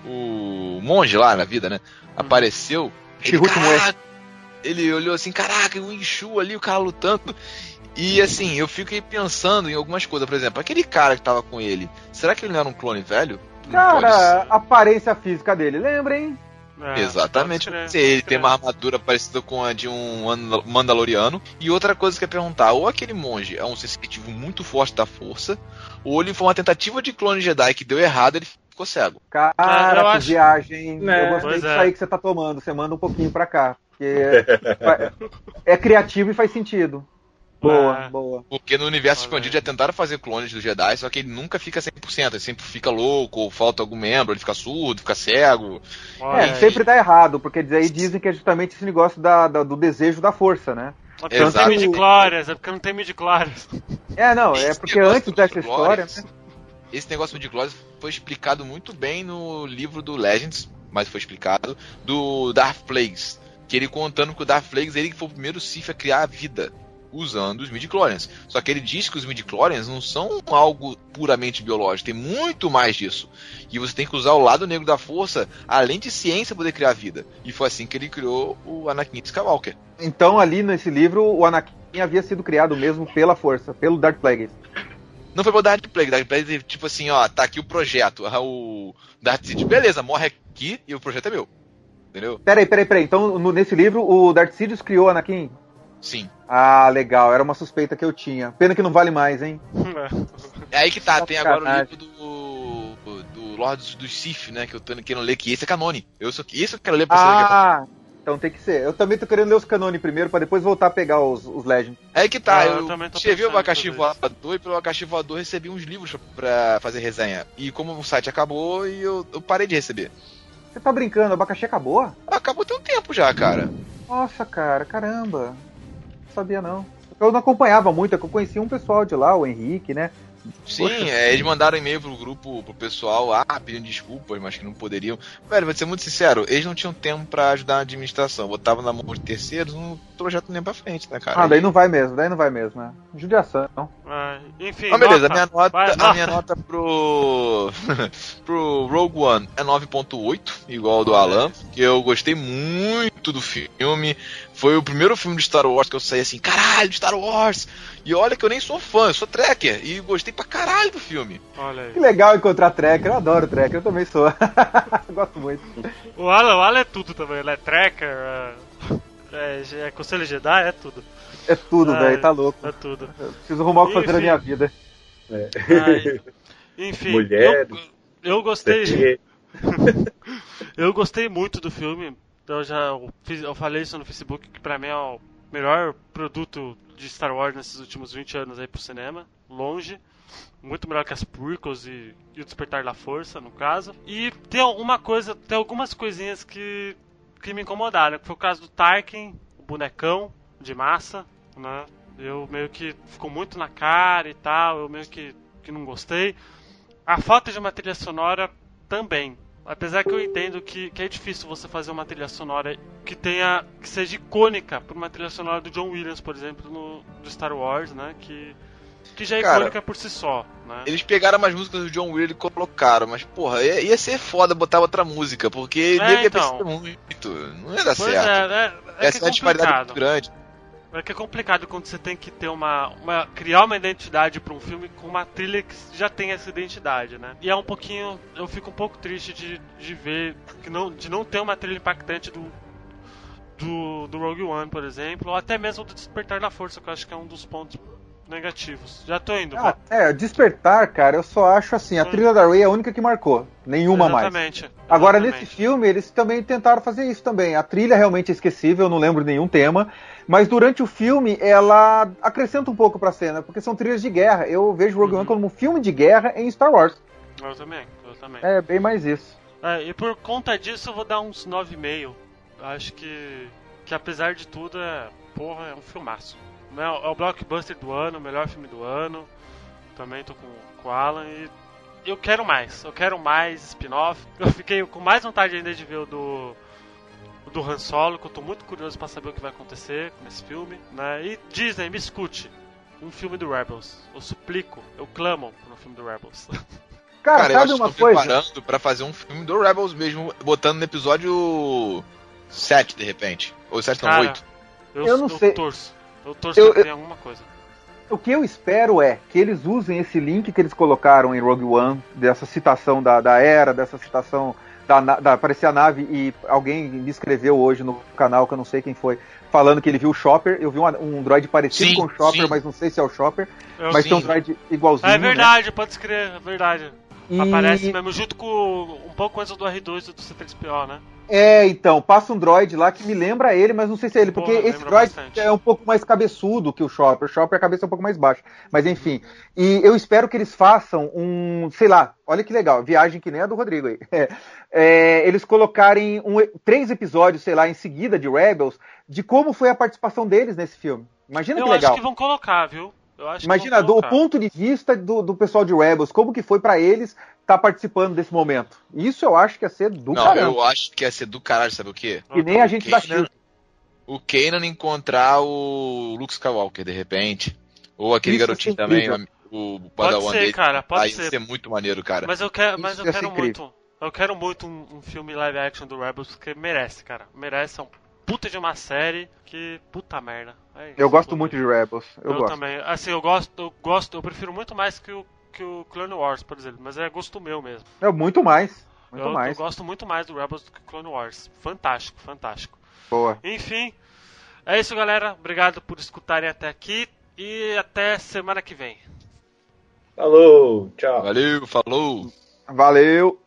o monge lá na vida, né? Apareceu. Ele, Chihut Moe. "Caraca", ele olhou assim, caraca, o Winchu ali, o cara lutando. E assim, eu fiquei pensando em algumas coisas. Por exemplo, aquele cara que tava com ele, será que ele não era um clone velho? Não Cara, a aparência física dele, lembra, hein? É, Exatamente. crer, Se ele tem uma armadura parecida com a de um Mandal- Mandaloriano. E outra coisa que eu ia perguntar: ou aquele monge é um sensitivo muito forte da força, ou ele foi uma tentativa de clone Jedi que deu errado ele ficou cego. Cara, Ah, eu que acho- viagem. Né? Eu gostei Pois disso é. aí que você tá tomando. Você manda um pouquinho pra cá. Porque é, é criativo e faz sentido. Boa, É. boa. Porque no universo expandido já tentaram fazer clones do Jedi, só que ele nunca fica 100%. Ele sempre fica louco, ou falta algum membro, ele fica surdo, fica cego. É, aí. sempre dá errado, porque aí dizem que é justamente esse negócio da, da- do desejo da força, né? Porque não tem Exato. midi-chlorians, é porque não tem midi-chlorians. É, não, é porque antes dessa história, né? Esse negócio de glórias foi explicado muito bem no livro do Legends, mas foi explicado, do Darth Plagueis. Que ele contando que o Darth Plagueis ele que foi o primeiro Sith a criar a vida usando os midi-chlorians. Só que ele diz que os midi-chlorians não são algo puramente biológico, tem muito mais disso. E você tem que usar o lado negro da força, além de ciência, para poder criar vida. E foi assim que ele criou o Anakin Skywalker. Então ali nesse livro o Anakin havia sido criado mesmo pela força, pelo Darth Plagueis. Não foi pro Darth Plague, Darth Plague tipo assim, ó, tá aqui o projeto. Ah, O Darth Sidious, beleza, morre aqui e o projeto é meu. Entendeu? Peraí, peraí, peraí. Então no- nesse livro o Darth Sidious criou o Anakin? Sim. Ah, legal. Era uma suspeita que eu tinha. Pena que não vale mais, hein? É aí que tá, tem agora o livro do, do Lord dos, dos Sith, né? Que eu tô querendo ler, que esse é canone. Eu só, isso eu quero ler pra você daqui a pouco. Ah, então tem que ser. Eu também tô querendo ler os canone primeiro pra depois voltar a pegar os, os Legends. É aí que tá, Ah, eu eu, também tô escrevi o Abacaxi. Voador e pelo Abacaxi Voador recebi uns livros pra fazer resenha. E como o site acabou, e eu, eu parei de receber. Você tá brincando? O abacaxi acabou? Acabou tem um tempo já, cara. Nossa, cara, caramba. Não sabia não. Eu não acompanhava muito, é que eu conhecia um pessoal de lá, o Henrique, né? Sim, é, eles mandaram e-mail pro grupo, pro pessoal, ah, pedindo desculpas, mas que não poderiam. Velho, vou ser muito sincero, eles não tinham tempo pra ajudar na administração. Botavam na mão de terceiros, um projeto nem pra frente, né, cara? Ah, daí não vai mesmo, daí não vai mesmo, né? Judiação. Ah, enfim, Ah, beleza, nota. a minha nota, Vai, a minha nota pro pro Rogue One é 9.8, igual ao do Alan, que eu gostei muito do filme. Foi o primeiro filme de Star Wars que eu saí assim, caralho, Star Wars! E olha que eu nem sou fã, eu sou tracker e gostei pra caralho do filme. Olha aí. Que legal encontrar tracker, eu adoro tracker, eu também sou. Gosto muito. O Alan, o Alan é tudo também, ele é tracker, é, é, é conselho Jedi, é tudo. É tudo, Ah, velho, tá louco. É tudo. Eu preciso arrumar o que fazer na minha vida. Ai, enfim, Mulheres. eu, eu gostei. Eu gostei muito do filme. Eu já eu fiz- eu falei isso no Facebook que pra mim é o melhor produto de Star Wars nesses últimos 20 anos aí pro cinema, longe. Muito melhor que as prequels e, e o Despertar da Força, no caso. E tem alguma coisa, tem algumas coisinhas que, que me incomodaram. Que foi o caso do Tarkin, o bonecão de massa, né? Eu meio que ficou muito na cara e tal, eu meio que, que não gostei. A falta de uma trilha sonora também. Apesar que eu entendo que, que é difícil você fazer uma trilha sonora que tenha. que seja icônica por uma trilha sonora do John Williams, por exemplo, no, do Star Wars, né? Que, que já é Cara, icônica por si só, né? Eles pegaram umas músicas do John Williams e colocaram, mas porra, ia, ia ser foda botar outra música, porque É, nego ia então. muito. Não ia dar Pois certo. é, é, é Essa é uma disparidade muito grande. É que é complicado quando você tem que ter uma, uma criar uma identidade para um filme com uma trilha que já tem essa identidade, né? E é um pouquinho, eu fico um pouco triste de, de ver que não, de não ter uma trilha impactante do do, do Rogue One, por exemplo, ou até mesmo do Despertar da Força, que eu acho que é um dos pontos negativos. Já tô indo. Ah, é, Despertar, cara, eu só acho assim, a trilha da Ray é a única que marcou. Nenhuma mais. Exatamente. Agora, Exatamente. nesse filme, eles também tentaram fazer isso também. A trilha realmente é esquecível, eu não lembro nenhum tema. Mas durante o filme, ela acrescenta um pouco pra cena, porque são trilhas de guerra. Eu vejo Rogue Uhum. One como um filme de guerra em Star Wars. Eu também, eu também. É bem mais isso. É, e por conta disso eu vou dar uns 9,5. Acho que, que apesar de tudo, é, porra, é um filmaço. Né, É o blockbuster do ano, o melhor filme do ano. Também tô com, com o Alan e eu quero mais. Eu quero mais spin-off. Eu fiquei com mais vontade ainda de ver o do, o do Han Solo, que eu tô muito curioso pra saber o que vai acontecer nesse filme. Né? E Disney, me escute. Um filme do Rebels. Eu suplico, eu clamo por um filme do Rebels. Cara, Cara, eu acho que uma estão coisa? preparando pra fazer um filme do Rebels mesmo, botando no episódio 7, de repente. Ou 7 não, Cara, 8. Eu, Eu não eu sei. torço. Eu torço Eu- tenha alguma coisa. O que eu espero é que eles usem esse link que eles colocaram em Rogue One, dessa citação da, da era, dessa citação da, da aparecer a nave e alguém me escreveu hoje no canal, que eu não sei quem foi, falando que ele viu o Chopper. Eu vi um, um droid parecido Sim, com o Chopper, sim. mas não sei se é o Chopper. Eu mas sim. tem um droid igualzinho. É né? verdade, pode escrever, é verdade. E- Aparece mesmo junto com um pouco antes do R2 e do C3PO, né? É, então, passa um droid lá que me lembra ele, mas não sei se é ele, porque Porra, esse droid bastante. é um pouco mais cabeçudo que o Chopper. O Chopper a cabeça é um pouco mais baixa. Mas enfim. E eu espero que eles façam um, sei lá, olha que legal, viagem que nem a do Rodrigo aí. É, eles colocarem um- três episódios, sei lá, em seguida de Rebels, de como foi a participação deles nesse filme. Imagina eu que acho legal. que vão colocar, viu? Eu acho Imagina, do ponto de vista do, do pessoal de Rebels, como que foi pra eles estar participando desse momento. Isso eu acho que ia ser do Não, caramba. eu acho que ia ser do caralho, sabe o quê? Que nem a gente da Kanan- Shield. O Kanan encontrar o Luke Skywalker, de repente. Ou aquele Isso garotinho ser também, o o Pode Padawan ser, dele. cara, pode Aí ser. ser muito maneiro, cara. Mas eu quero, mas eu quero incrível. muito. Eu quero muito um, um filme live action do Rebels, porque merece, cara. Merece, é um puta de uma série que. Puta merda. É isso, Eu gosto puta. muito de Rebels. Eu, Eu, gosto. também. Assim, eu gosto, eu gosto, eu prefiro muito mais que o, que o Clone Wars, por exemplo. Mas é gosto meu mesmo. É muito mais. Muito eu, mais. eu gosto muito mais do Rebels do que o Clone Wars. Fantástico, fantástico. Boa. Enfim, é isso, galera. Obrigado por escutarem até aqui e até semana que vem. Falou, tchau. Valeu, falou! Valeu.